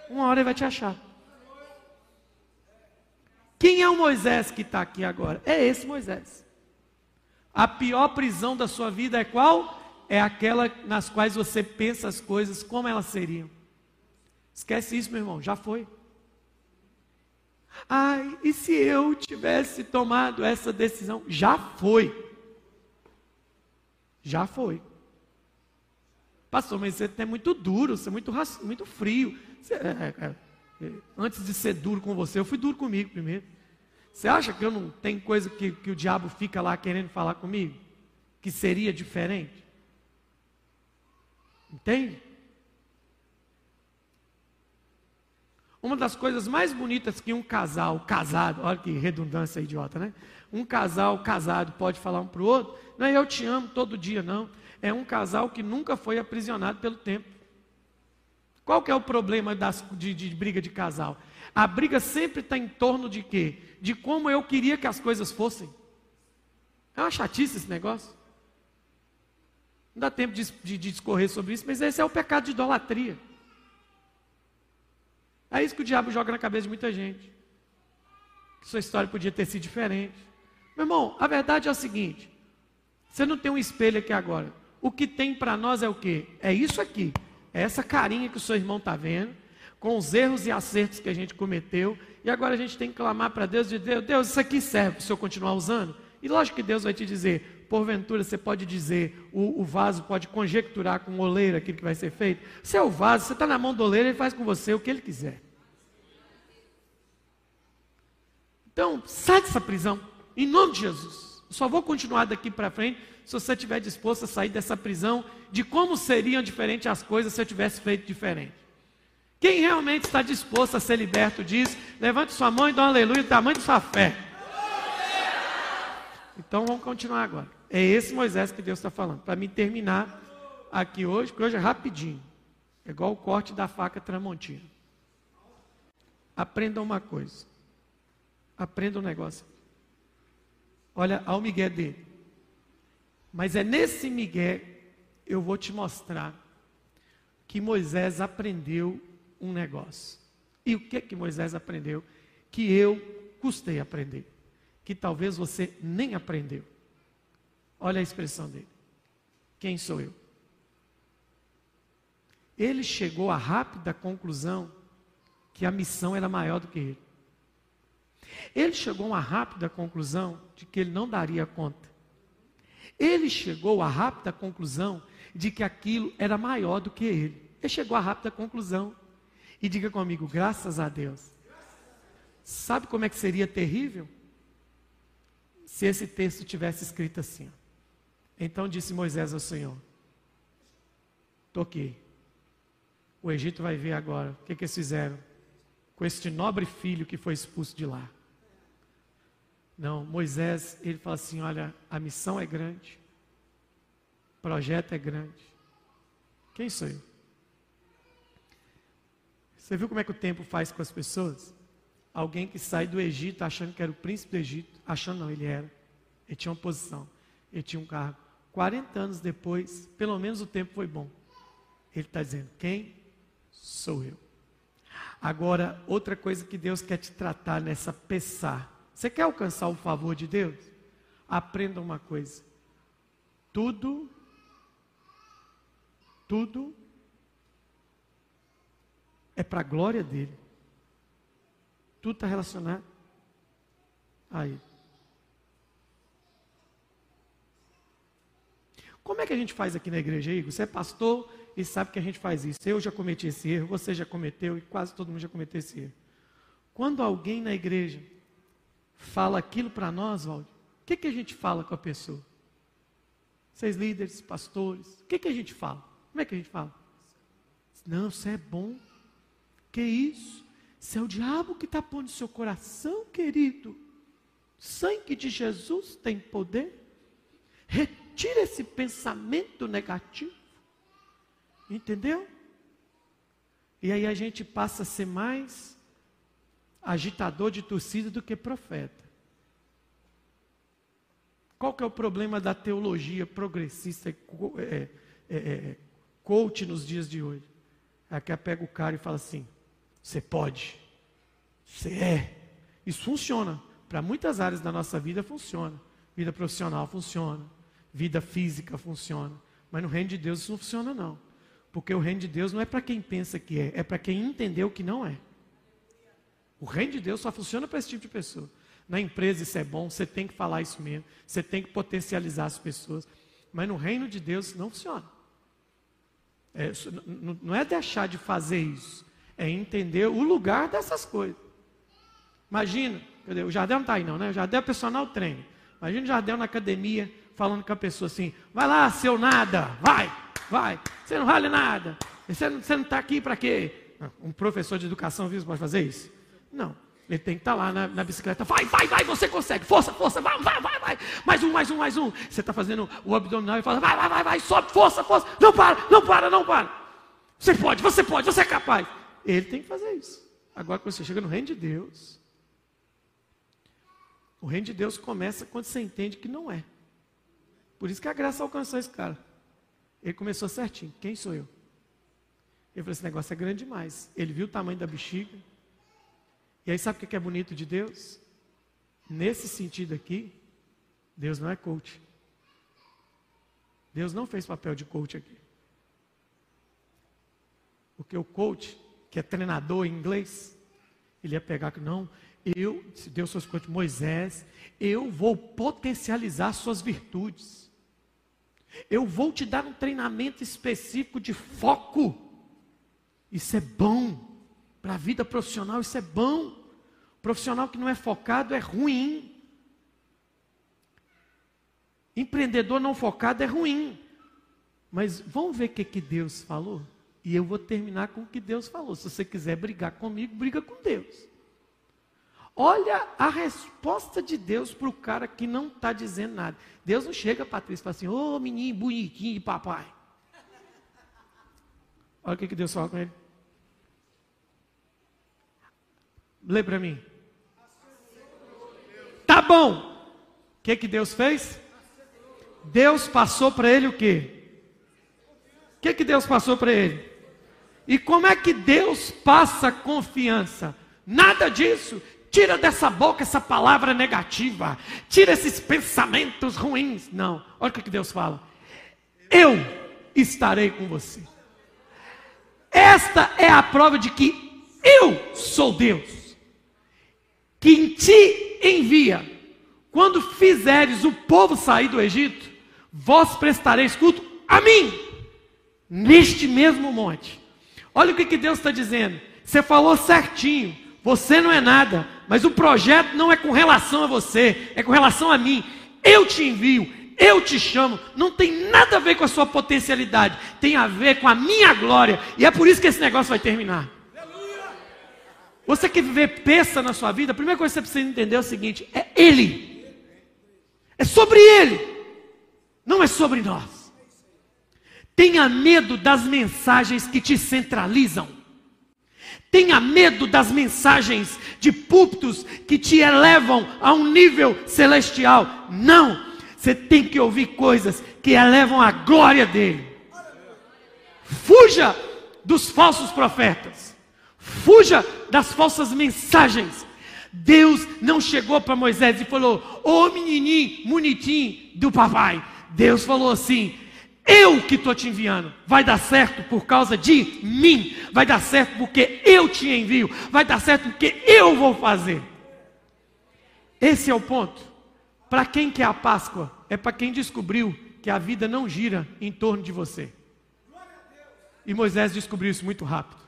Uma hora Ele vai te achar. Quem é o Moisés que está aqui agora? É esse Moisés. A pior prisão da sua vida é qual? É aquela nas quais você pensa as coisas como elas seriam. Esquece isso, meu irmão, já foi. Ai, e se eu tivesse tomado essa decisão? Já foi. Já foi. Pastor, mas você é muito duro, você é muito, muito frio. Você, é, é, é, antes de ser duro com você, eu fui duro comigo primeiro. Você acha que eu não tenho coisa que, que o diabo fica lá querendo falar comigo? Que seria diferente? Entende? Uma das coisas mais bonitas que um casal casado, olha que redundância idiota, né? Um casal casado pode falar um para o outro, não é eu te amo todo dia, não. É um casal que nunca foi aprisionado pelo tempo. Qual que é o problema das, de, de briga de casal? A briga sempre está em torno de quê? De como eu queria que as coisas fossem. É uma chatice esse negócio. Não dá tempo de, de, de discorrer sobre isso, mas esse é o pecado de idolatria. É isso que o diabo joga na cabeça de muita gente. Que sua história podia ter sido diferente. Meu irmão, a verdade é o seguinte: você não tem um espelho aqui agora. O que tem para nós é o quê? É isso aqui. É essa carinha que o seu irmão está vendo, com os erros e acertos que a gente cometeu. E agora a gente tem que clamar para Deus e dizer: Deus, isso aqui serve para o senhor continuar usando? E lógico que Deus vai te dizer: porventura você pode dizer, o, o vaso pode conjecturar com o oleiro aquilo que vai ser feito. Se é o vaso, você está na mão do oleiro, ele faz com você o que ele quiser. Então, sai dessa prisão, em nome de Jesus. Só vou continuar daqui para frente se você estiver disposto a sair dessa prisão de como seriam diferentes as coisas se eu tivesse feito diferente. Quem realmente está disposto a ser liberto disso, levante sua mão e dá um aleluia do tamanho de sua fé. Então vamos continuar agora. É esse Moisés que Deus está falando. Para me terminar aqui hoje, porque hoje é rapidinho. É igual o corte da faca tramontina. Aprenda uma coisa. Aprenda um negócio. Olha, ao Miguel dele. Mas é nesse Miguel eu vou te mostrar que Moisés aprendeu um negócio. E o que que Moisés aprendeu? Que eu custei aprender. Que talvez você nem aprendeu. Olha a expressão dele. Quem sou eu? Ele chegou à rápida conclusão que a missão era maior do que ele. Ele chegou a uma rápida conclusão de que ele não daria conta. Ele chegou à rápida conclusão de que aquilo era maior do que ele. Ele chegou à rápida conclusão. E diga comigo, graças a Deus. Sabe como é que seria terrível? Se esse texto tivesse escrito assim. Então disse Moisés ao Senhor: Toquei. O Egito vai ver agora o que, que eles fizeram com este nobre filho que foi expulso de lá. Não, Moisés, ele fala assim: olha, a missão é grande, o projeto é grande. Quem sou eu? Você viu como é que o tempo faz com as pessoas? Alguém que sai do Egito achando que era o príncipe do Egito, achando não, ele era. Ele tinha uma posição, ele tinha um cargo. 40 anos depois, pelo menos o tempo foi bom. Ele está dizendo: quem sou eu? Agora, outra coisa que Deus quer te tratar nessa pensar você quer alcançar o favor de Deus? Aprenda uma coisa. Tudo, tudo é para a glória dele. Tudo está relacionado a ele. Como é que a gente faz aqui na igreja, Igor? Você é pastor e sabe que a gente faz isso. Eu já cometi esse erro, você já cometeu e quase todo mundo já cometeu esse erro. Quando alguém na igreja fala aquilo para nós, Valdir, o que, que a gente fala com a pessoa? Vocês líderes, pastores, o que, que a gente fala? Como é que a gente fala? Não, você é bom. Que isso? Isso é o diabo que está pondo no seu coração, querido. Sangue de Jesus tem poder. Retira esse pensamento negativo. Entendeu? E aí a gente passa a ser mais agitador de torcida do que profeta. Qual que é o problema da teologia progressista é, é, é, é, coach nos dias de hoje? É que pega o cara e fala assim: você pode, você é. Isso funciona. Para muitas áreas da nossa vida funciona. Vida profissional funciona. Vida física funciona. Mas no reino de Deus isso não funciona, não. Porque o reino de Deus não é para quem pensa que é, é para quem entendeu que não é. O reino de Deus só funciona para esse tipo de pessoa. Na empresa isso é bom, você tem que falar isso mesmo, você tem que potencializar as pessoas. Mas no reino de Deus não funciona. É, não é deixar de fazer isso, é entender o lugar dessas coisas. Imagina, o Jardel não está aí não, né? O Jardel é personal treino. Imagina o Jardel na academia falando com a pessoa assim, vai lá, seu nada, vai, vai, você não vale nada, você não está aqui para quê? Um professor de educação vivo pode fazer isso? Não. Ele tem que estar tá lá na, na, bicicleta. Vai, vai, vai, você consegue. Força, força, vai, vai, vai, vai. Mais um, mais um, mais um. Você está fazendo o abdominal e fala, vai, vai, vai, vai, sobe, força, força. Não para, não para, não para. Você pode, você pode, você é capaz. Ele tem que fazer isso. Agora, quando você chega no reino de Deus, o reino de Deus começa quando você entende que não é. Por isso que a graça alcançou esse cara. Ele começou certinho. Quem sou eu? Ele falou: esse negócio é grande demais. Ele viu o tamanho da bexiga e aí sabe o que é bonito de Deus? Nesse sentido aqui, Deus não é coach. Deus não fez papel de coach aqui. Porque o coach, que é treinador em inglês, ele ia pegar que não, eu, se Deus fosse coach Moisés, eu vou potencializar suas virtudes. Eu vou te dar um treinamento específico de foco. Isso é bom. Para a vida profissional isso é bom. Profissional que não é focado é ruim. Empreendedor não focado é ruim. Mas vamos ver o que, que Deus falou? E eu vou terminar com o que Deus falou. Se você quiser brigar comigo, briga com Deus. Olha a resposta de Deus para o cara que não está dizendo nada. Deus não chega Patrícia e fala assim: Ô oh, menino bonitinho de papai. Olha o que, que Deus fala com ele. Lê para mim. Tá bom. O que, que Deus fez? Deus passou para ele o quê? O que, que Deus passou para ele? E como é que Deus passa confiança? Nada disso. Tira dessa boca essa palavra negativa. Tira esses pensamentos ruins. Não. Olha o que, que Deus fala. Eu estarei com você. Esta é a prova de que eu sou Deus. Que te envia. Quando fizeres o povo sair do Egito, vós prestareis culto a mim, neste mesmo monte. Olha o que, que Deus está dizendo. Você falou certinho. Você não é nada, mas o projeto não é com relação a você, é com relação a mim. Eu te envio, eu te chamo. Não tem nada a ver com a sua potencialidade, tem a ver com a minha glória. E é por isso que esse negócio vai terminar. Você quer viver peça na sua vida? A primeira coisa que você precisa entender é o seguinte: é Ele. É sobre Ele, não é sobre nós. Tenha medo das mensagens que te centralizam. Tenha medo das mensagens de púlpitos que te elevam a um nível celestial. Não, você tem que ouvir coisas que elevam a glória dele. Fuja dos falsos profetas. Fuja das falsas mensagens. Deus não chegou para Moisés e falou: Ô oh, menininho, bonitinho do papai. Deus falou assim: eu que estou te enviando. Vai dar certo por causa de mim. Vai dar certo porque eu te envio. Vai dar certo porque eu vou fazer. Esse é o ponto. Para quem quer a Páscoa? É para quem descobriu que a vida não gira em torno de você. E Moisés descobriu isso muito rápido.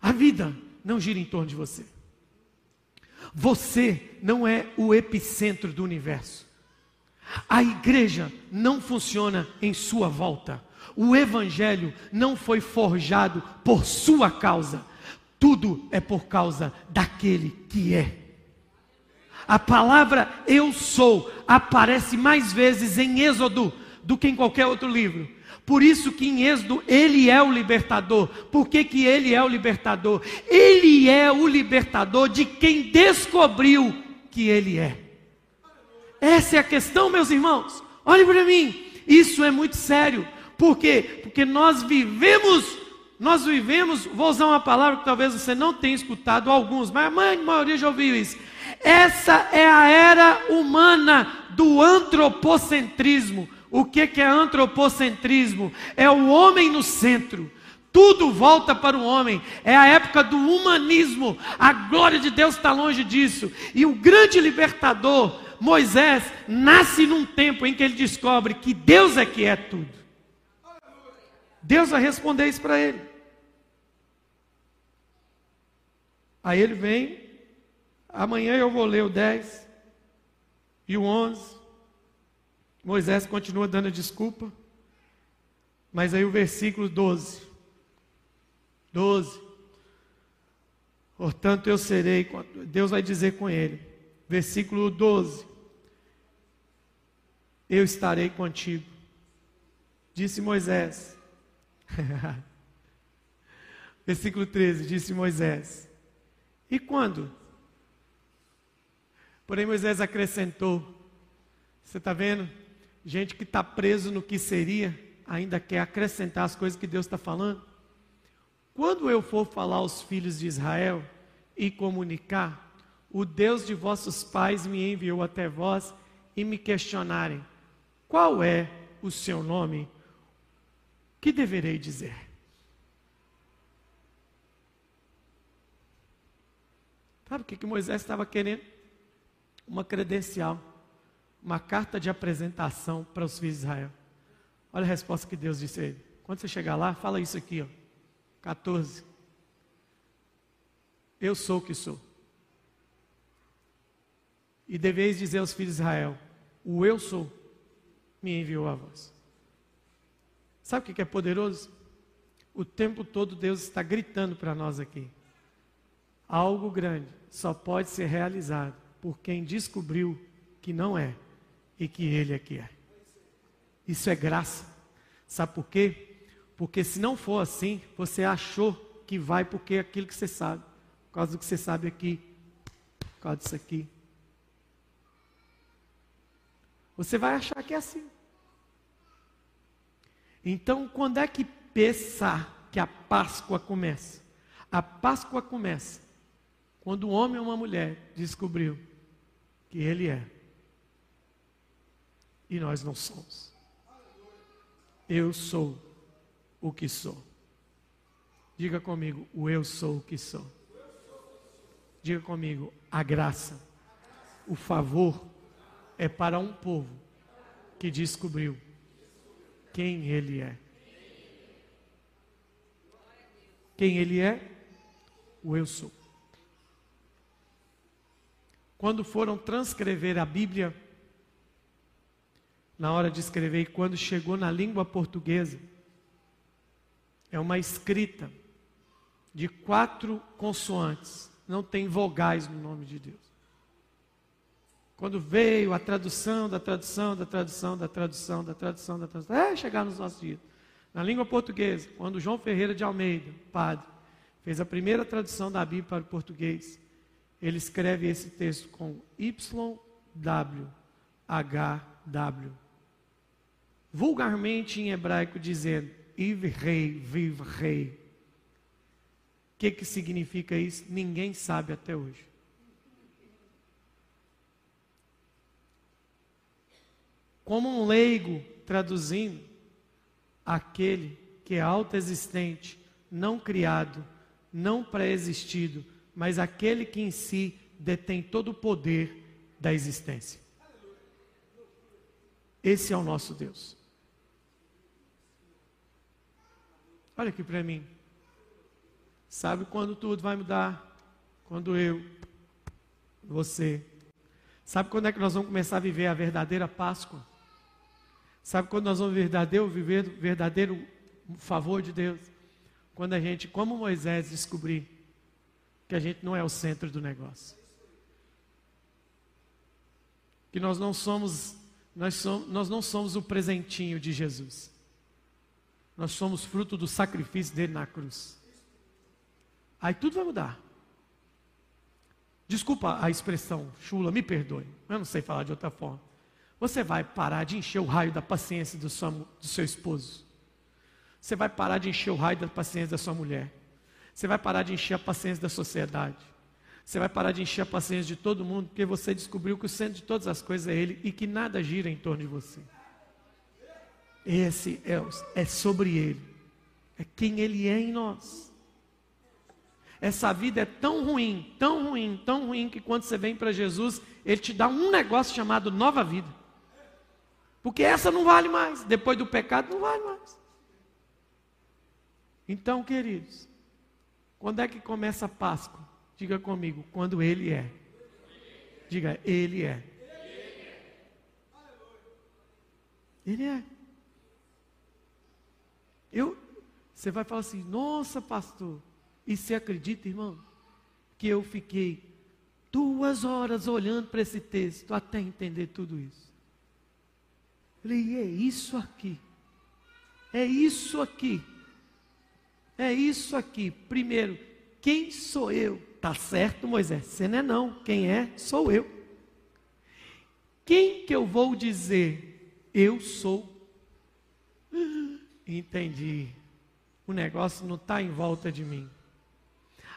A vida não gira em torno de você. Você não é o epicentro do universo. A igreja não funciona em sua volta. O evangelho não foi forjado por sua causa. Tudo é por causa daquele que é. A palavra eu sou aparece mais vezes em Êxodo do que em qualquer outro livro. Por isso que em Êxodo ele é o libertador. Por que, que ele é o libertador? Ele é o libertador de quem descobriu que ele é. Essa é a questão, meus irmãos. Olhe para mim. Isso é muito sério. Por quê? Porque nós vivemos, nós vivemos, vou usar uma palavra que talvez você não tenha escutado alguns, mas a maioria já ouviu isso. Essa é a era humana do antropocentrismo. O que, é antropocentrismo? É o homem no centro. Tudo volta para o homem. É a época do humanismo. A glória de Deus está longe disso. E o grande libertador, Moisés nasce num tempo em que ele descobre que Deus é que é tudo. Deus vai responder isso para ele. Aí ele vem, amanhã eu vou ler o 10 e o 11. Moisés continua dando desculpa, mas aí o versículo 12. 12. Portanto, eu serei, Deus vai dizer com ele, versículo 12: Eu estarei contigo, disse Moisés. versículo 13: Disse Moisés. E quando? Porém, Moisés acrescentou: Você está vendo? Gente que está preso no que seria, ainda quer acrescentar as coisas que Deus está falando. Quando eu for falar aos filhos de Israel e comunicar, o Deus de vossos pais me enviou até vós e me questionarem: qual é o seu nome? Que deverei dizer? Sabe o que, que Moisés estava querendo? Uma credencial, uma carta de apresentação para os filhos de Israel. Olha a resposta que Deus disse a ele. Quando você chegar lá, fala isso aqui, ó. 14. Eu sou o que sou. E deveis dizer aos filhos de Israel: O eu sou me enviou a vós. Sabe o que é poderoso? O tempo todo Deus está gritando para nós aqui. Algo grande só pode ser realizado por quem descobriu que não é e que ele é que é. Isso é graça. Sabe por quê? Porque se não for assim, você achou que vai porque é aquilo que você sabe. Por causa do que você sabe aqui. Por causa disso aqui. Você vai achar que é assim. Então, quando é que pensar que a Páscoa começa? A Páscoa começa quando um homem ou uma mulher descobriu que ele é e nós não somos. Eu sou o que sou. Diga comigo, o eu sou o que sou. Diga comigo, a graça, o favor é para um povo que descobriu quem ele é. Quem ele é? O eu sou. Quando foram transcrever a Bíblia, na hora de escrever, e quando chegou na língua portuguesa, é uma escrita de quatro consoantes, não tem vogais no nome de Deus. Quando veio a tradução da tradução, da tradução, da tradução, da tradução, da tradução, é chegar nos nossos dias. Na língua portuguesa, quando João Ferreira de Almeida, padre, fez a primeira tradução da Bíblia para o português, ele escreve esse texto com YWHW. Vulgarmente em hebraico dizendo, Iv rei, viv rei. O que, que significa isso? Ninguém sabe até hoje. Como um leigo traduzindo, aquele que é autoexistente, não criado, não pré-existido, mas aquele que em si detém todo o poder da existência. Esse é o nosso Deus. Olha aqui para mim. Sabe quando tudo vai mudar? Quando eu, você. Sabe quando é que nós vamos começar a viver a verdadeira Páscoa? Sabe quando nós vamos verdadeiro, viver o verdadeiro favor de Deus? Quando a gente, como Moisés, descobrir que a gente não é o centro do negócio. Que nós não somos, nós, somos, nós não somos o presentinho de Jesus. Nós somos fruto do sacrifício dele na cruz. Aí tudo vai mudar. Desculpa a expressão chula, me perdoe. Eu não sei falar de outra forma. Você vai parar de encher o raio da paciência do seu, do seu esposo. Você vai parar de encher o raio da paciência da sua mulher. Você vai parar de encher a paciência da sociedade. Você vai parar de encher a paciência de todo mundo, porque você descobriu que o centro de todas as coisas é Ele e que nada gira em torno de você. Esse é, é sobre Ele, é quem Ele é em nós. Essa vida é tão ruim, tão ruim, tão ruim, que quando você vem para Jesus, Ele te dá um negócio chamado nova vida. Porque essa não vale mais, depois do pecado não vale mais. Então, queridos, quando é que começa a Páscoa? Diga comigo, quando Ele é. Diga, Ele é. Ele é. Eu, você vai falar assim, nossa pastor, e você acredita, irmão, que eu fiquei duas horas olhando para esse texto até entender tudo isso. Falei, é isso aqui. É isso aqui. É isso aqui. Primeiro, quem sou eu? Tá certo, Moisés? Você não é não. Quem é? Sou eu. Quem que eu vou dizer? Eu sou. Entendi. O negócio não está em volta de mim.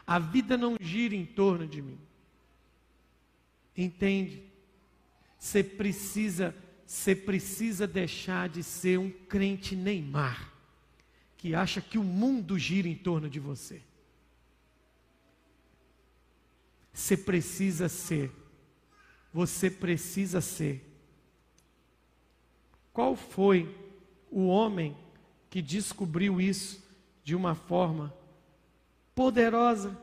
A vida não gira em torno de mim. Entende? Você precisa, você precisa deixar de ser um crente Neymar que acha que o mundo gira em torno de você. Você precisa ser. Você precisa ser. Qual foi o homem que descobriu isso de uma forma poderosa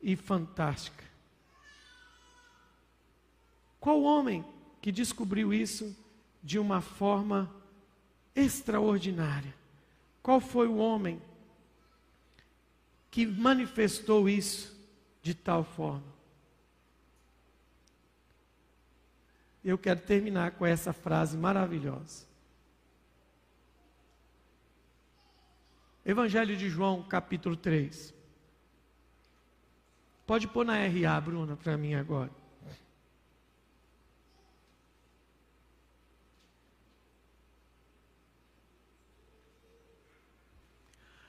e fantástica. Qual homem que descobriu isso de uma forma extraordinária? Qual foi o homem que manifestou isso de tal forma? Eu quero terminar com essa frase maravilhosa. Evangelho de João, capítulo 3. Pode pôr na RA, Bruna, para mim agora.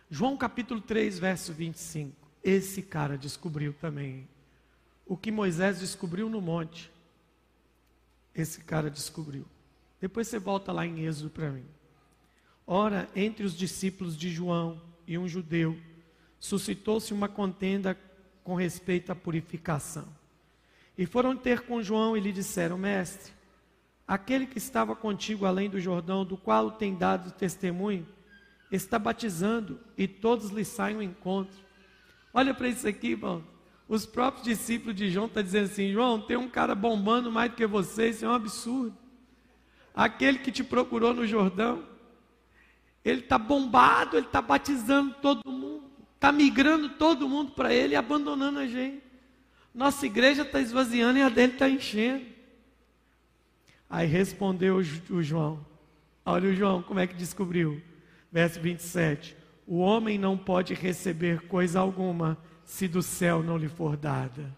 João capítulo 3, verso 25. Esse cara descobriu também o que Moisés descobriu no monte. Esse cara descobriu. Depois você volta lá em Êxodo para mim. Ora, entre os discípulos de João e um judeu, suscitou-se uma contenda com respeito à purificação. E foram ter com João e lhe disseram: Mestre, aquele que estava contigo além do Jordão, do qual tem dado testemunho, está batizando e todos lhe saem ao encontro. Olha para isso aqui, irmão. Os próprios discípulos de João estão dizendo assim: João, tem um cara bombando mais do que você, isso é um absurdo. Aquele que te procurou no Jordão, ele está bombado, ele está batizando todo mundo, está migrando todo mundo para ele e abandonando a gente. Nossa igreja está esvaziando e a dele está enchendo. Aí respondeu o João: Olha o João, como é que descobriu? verso 27. O homem não pode receber coisa alguma se do céu não lhe for dada.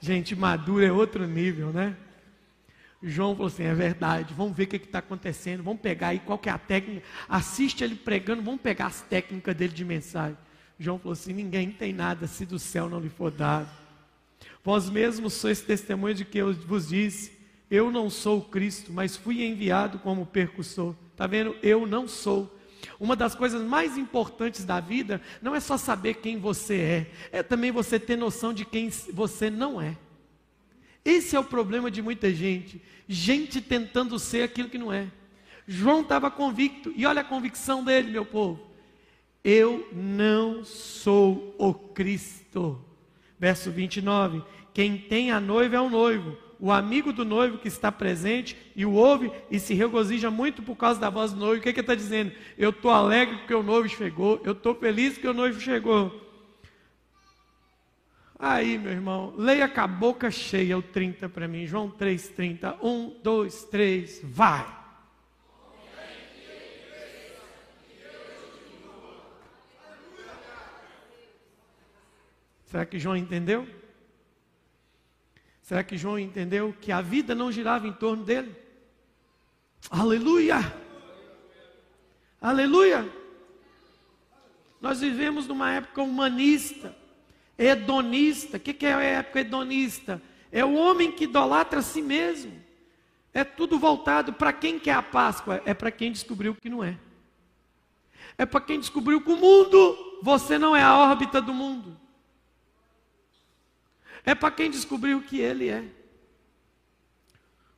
Gente madura é outro nível, né? João falou assim: é verdade, vamos ver o que está acontecendo, vamos pegar aí qual que é a técnica, assiste ele pregando, vamos pegar as técnicas dele de mensagem. João falou assim: ninguém tem nada se do céu não lhe for dado. Vós mesmos sois testemunho de que eu vos disse: eu não sou o Cristo, mas fui enviado como percussor. Está vendo? Eu não sou. Uma das coisas mais importantes da vida não é só saber quem você é, é também você ter noção de quem você não é. Esse é o problema de muita gente, gente tentando ser aquilo que não é. João estava convicto, e olha a convicção dele, meu povo. Eu não sou o Cristo. Verso 29. Quem tem a noiva é o noivo o amigo do noivo que está presente e o ouve e se regozija muito por causa da voz do noivo. O que, é que ele está dizendo? Eu estou alegre porque o noivo chegou, eu estou feliz porque o noivo chegou. Aí, meu irmão, leia com a boca cheia o 30 para mim. João 3,30. 1, 2, 3, vai. Será que João entendeu? Será que João entendeu que a vida não girava em torno dele? Aleluia! Aleluia! Nós vivemos numa época humanista, hedonista. O que é a época hedonista? É o homem que idolatra a si mesmo. É tudo voltado para quem quer a Páscoa? É para quem descobriu que não é. É para quem descobriu que o mundo, você não é a órbita do mundo. É para quem descobriu que ele é.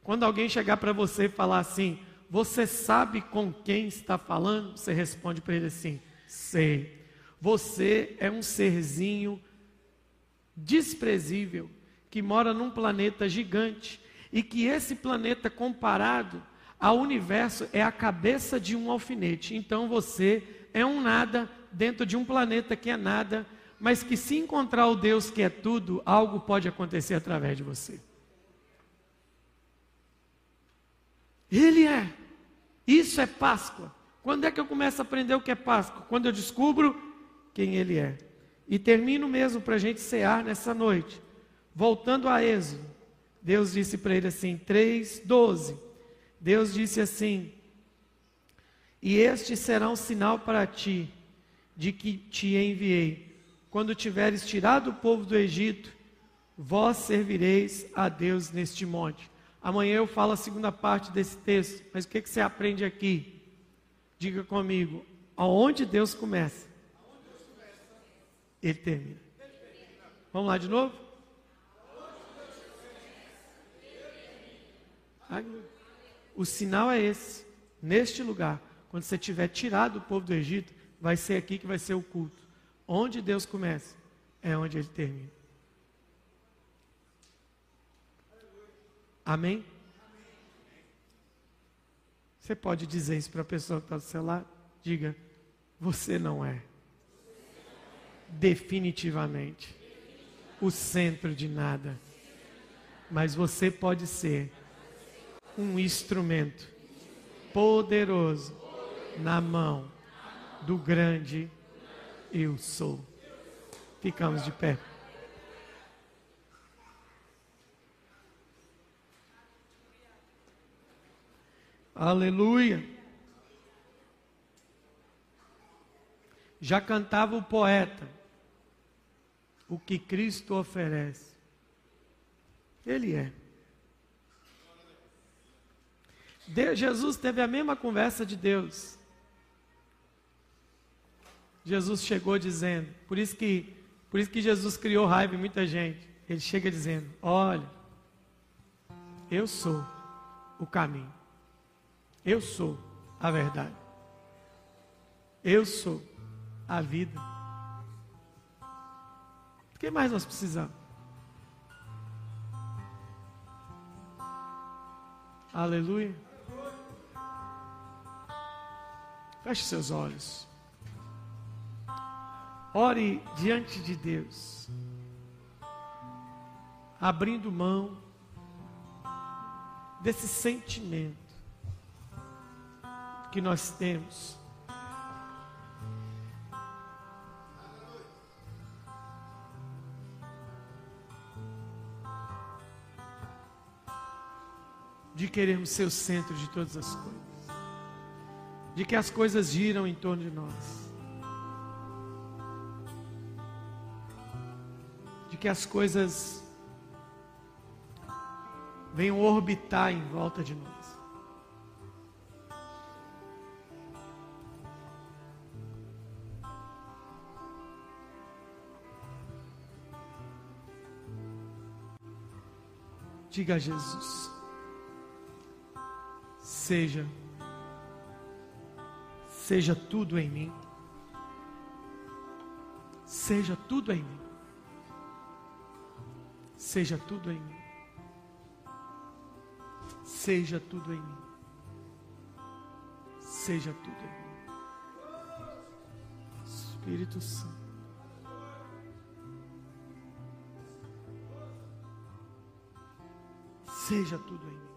Quando alguém chegar para você e falar assim, você sabe com quem está falando? Você responde para ele assim: sei. Você é um serzinho desprezível que mora num planeta gigante e que esse planeta comparado ao universo é a cabeça de um alfinete. Então você é um nada dentro de um planeta que é nada mas que se encontrar o Deus que é tudo, algo pode acontecer através de você. Ele é. Isso é Páscoa. Quando é que eu começo a aprender o que é Páscoa? Quando eu descubro quem Ele é. E termino mesmo para a gente cear nessa noite. Voltando a Êxodo, Deus disse para ele assim, 3,12. Deus disse assim: E este será um sinal para ti, de que te enviei quando tiveres tirado o povo do Egito, vós servireis a Deus neste monte. Amanhã eu falo a segunda parte desse texto, mas o que, que você aprende aqui? Diga comigo, aonde Deus começa, Ele termina. Vamos lá de novo? O sinal é esse, neste lugar. Quando você tiver tirado o povo do Egito, vai ser aqui que vai ser o culto. Onde Deus começa, é onde Ele termina. Amém? Você pode dizer isso para a pessoa que está do seu lado? Diga, você não é. Definitivamente. O centro de nada. Mas você pode ser um instrumento poderoso na mão do grande eu sou. Ficamos de pé. Aleluia. Já cantava o poeta, o que Cristo oferece. Ele é. Deus, Jesus teve a mesma conversa de Deus. Jesus chegou dizendo, por isso que, por isso que Jesus criou raiva em muita gente. Ele chega dizendo: Olha, eu sou o caminho, eu sou a verdade, eu sou a vida. O que mais nós precisamos? Aleluia. Feche seus olhos. Ore diante de Deus, abrindo mão desse sentimento que nós temos. De queremos ser o centro de todas as coisas, de que as coisas giram em torno de nós. que as coisas venham orbitar em volta de nós. Diga a Jesus: seja, seja tudo em mim, seja tudo em mim. Seja tudo em mim. Seja tudo em mim. Seja tudo em mim. Espírito Santo. Seja tudo em mim.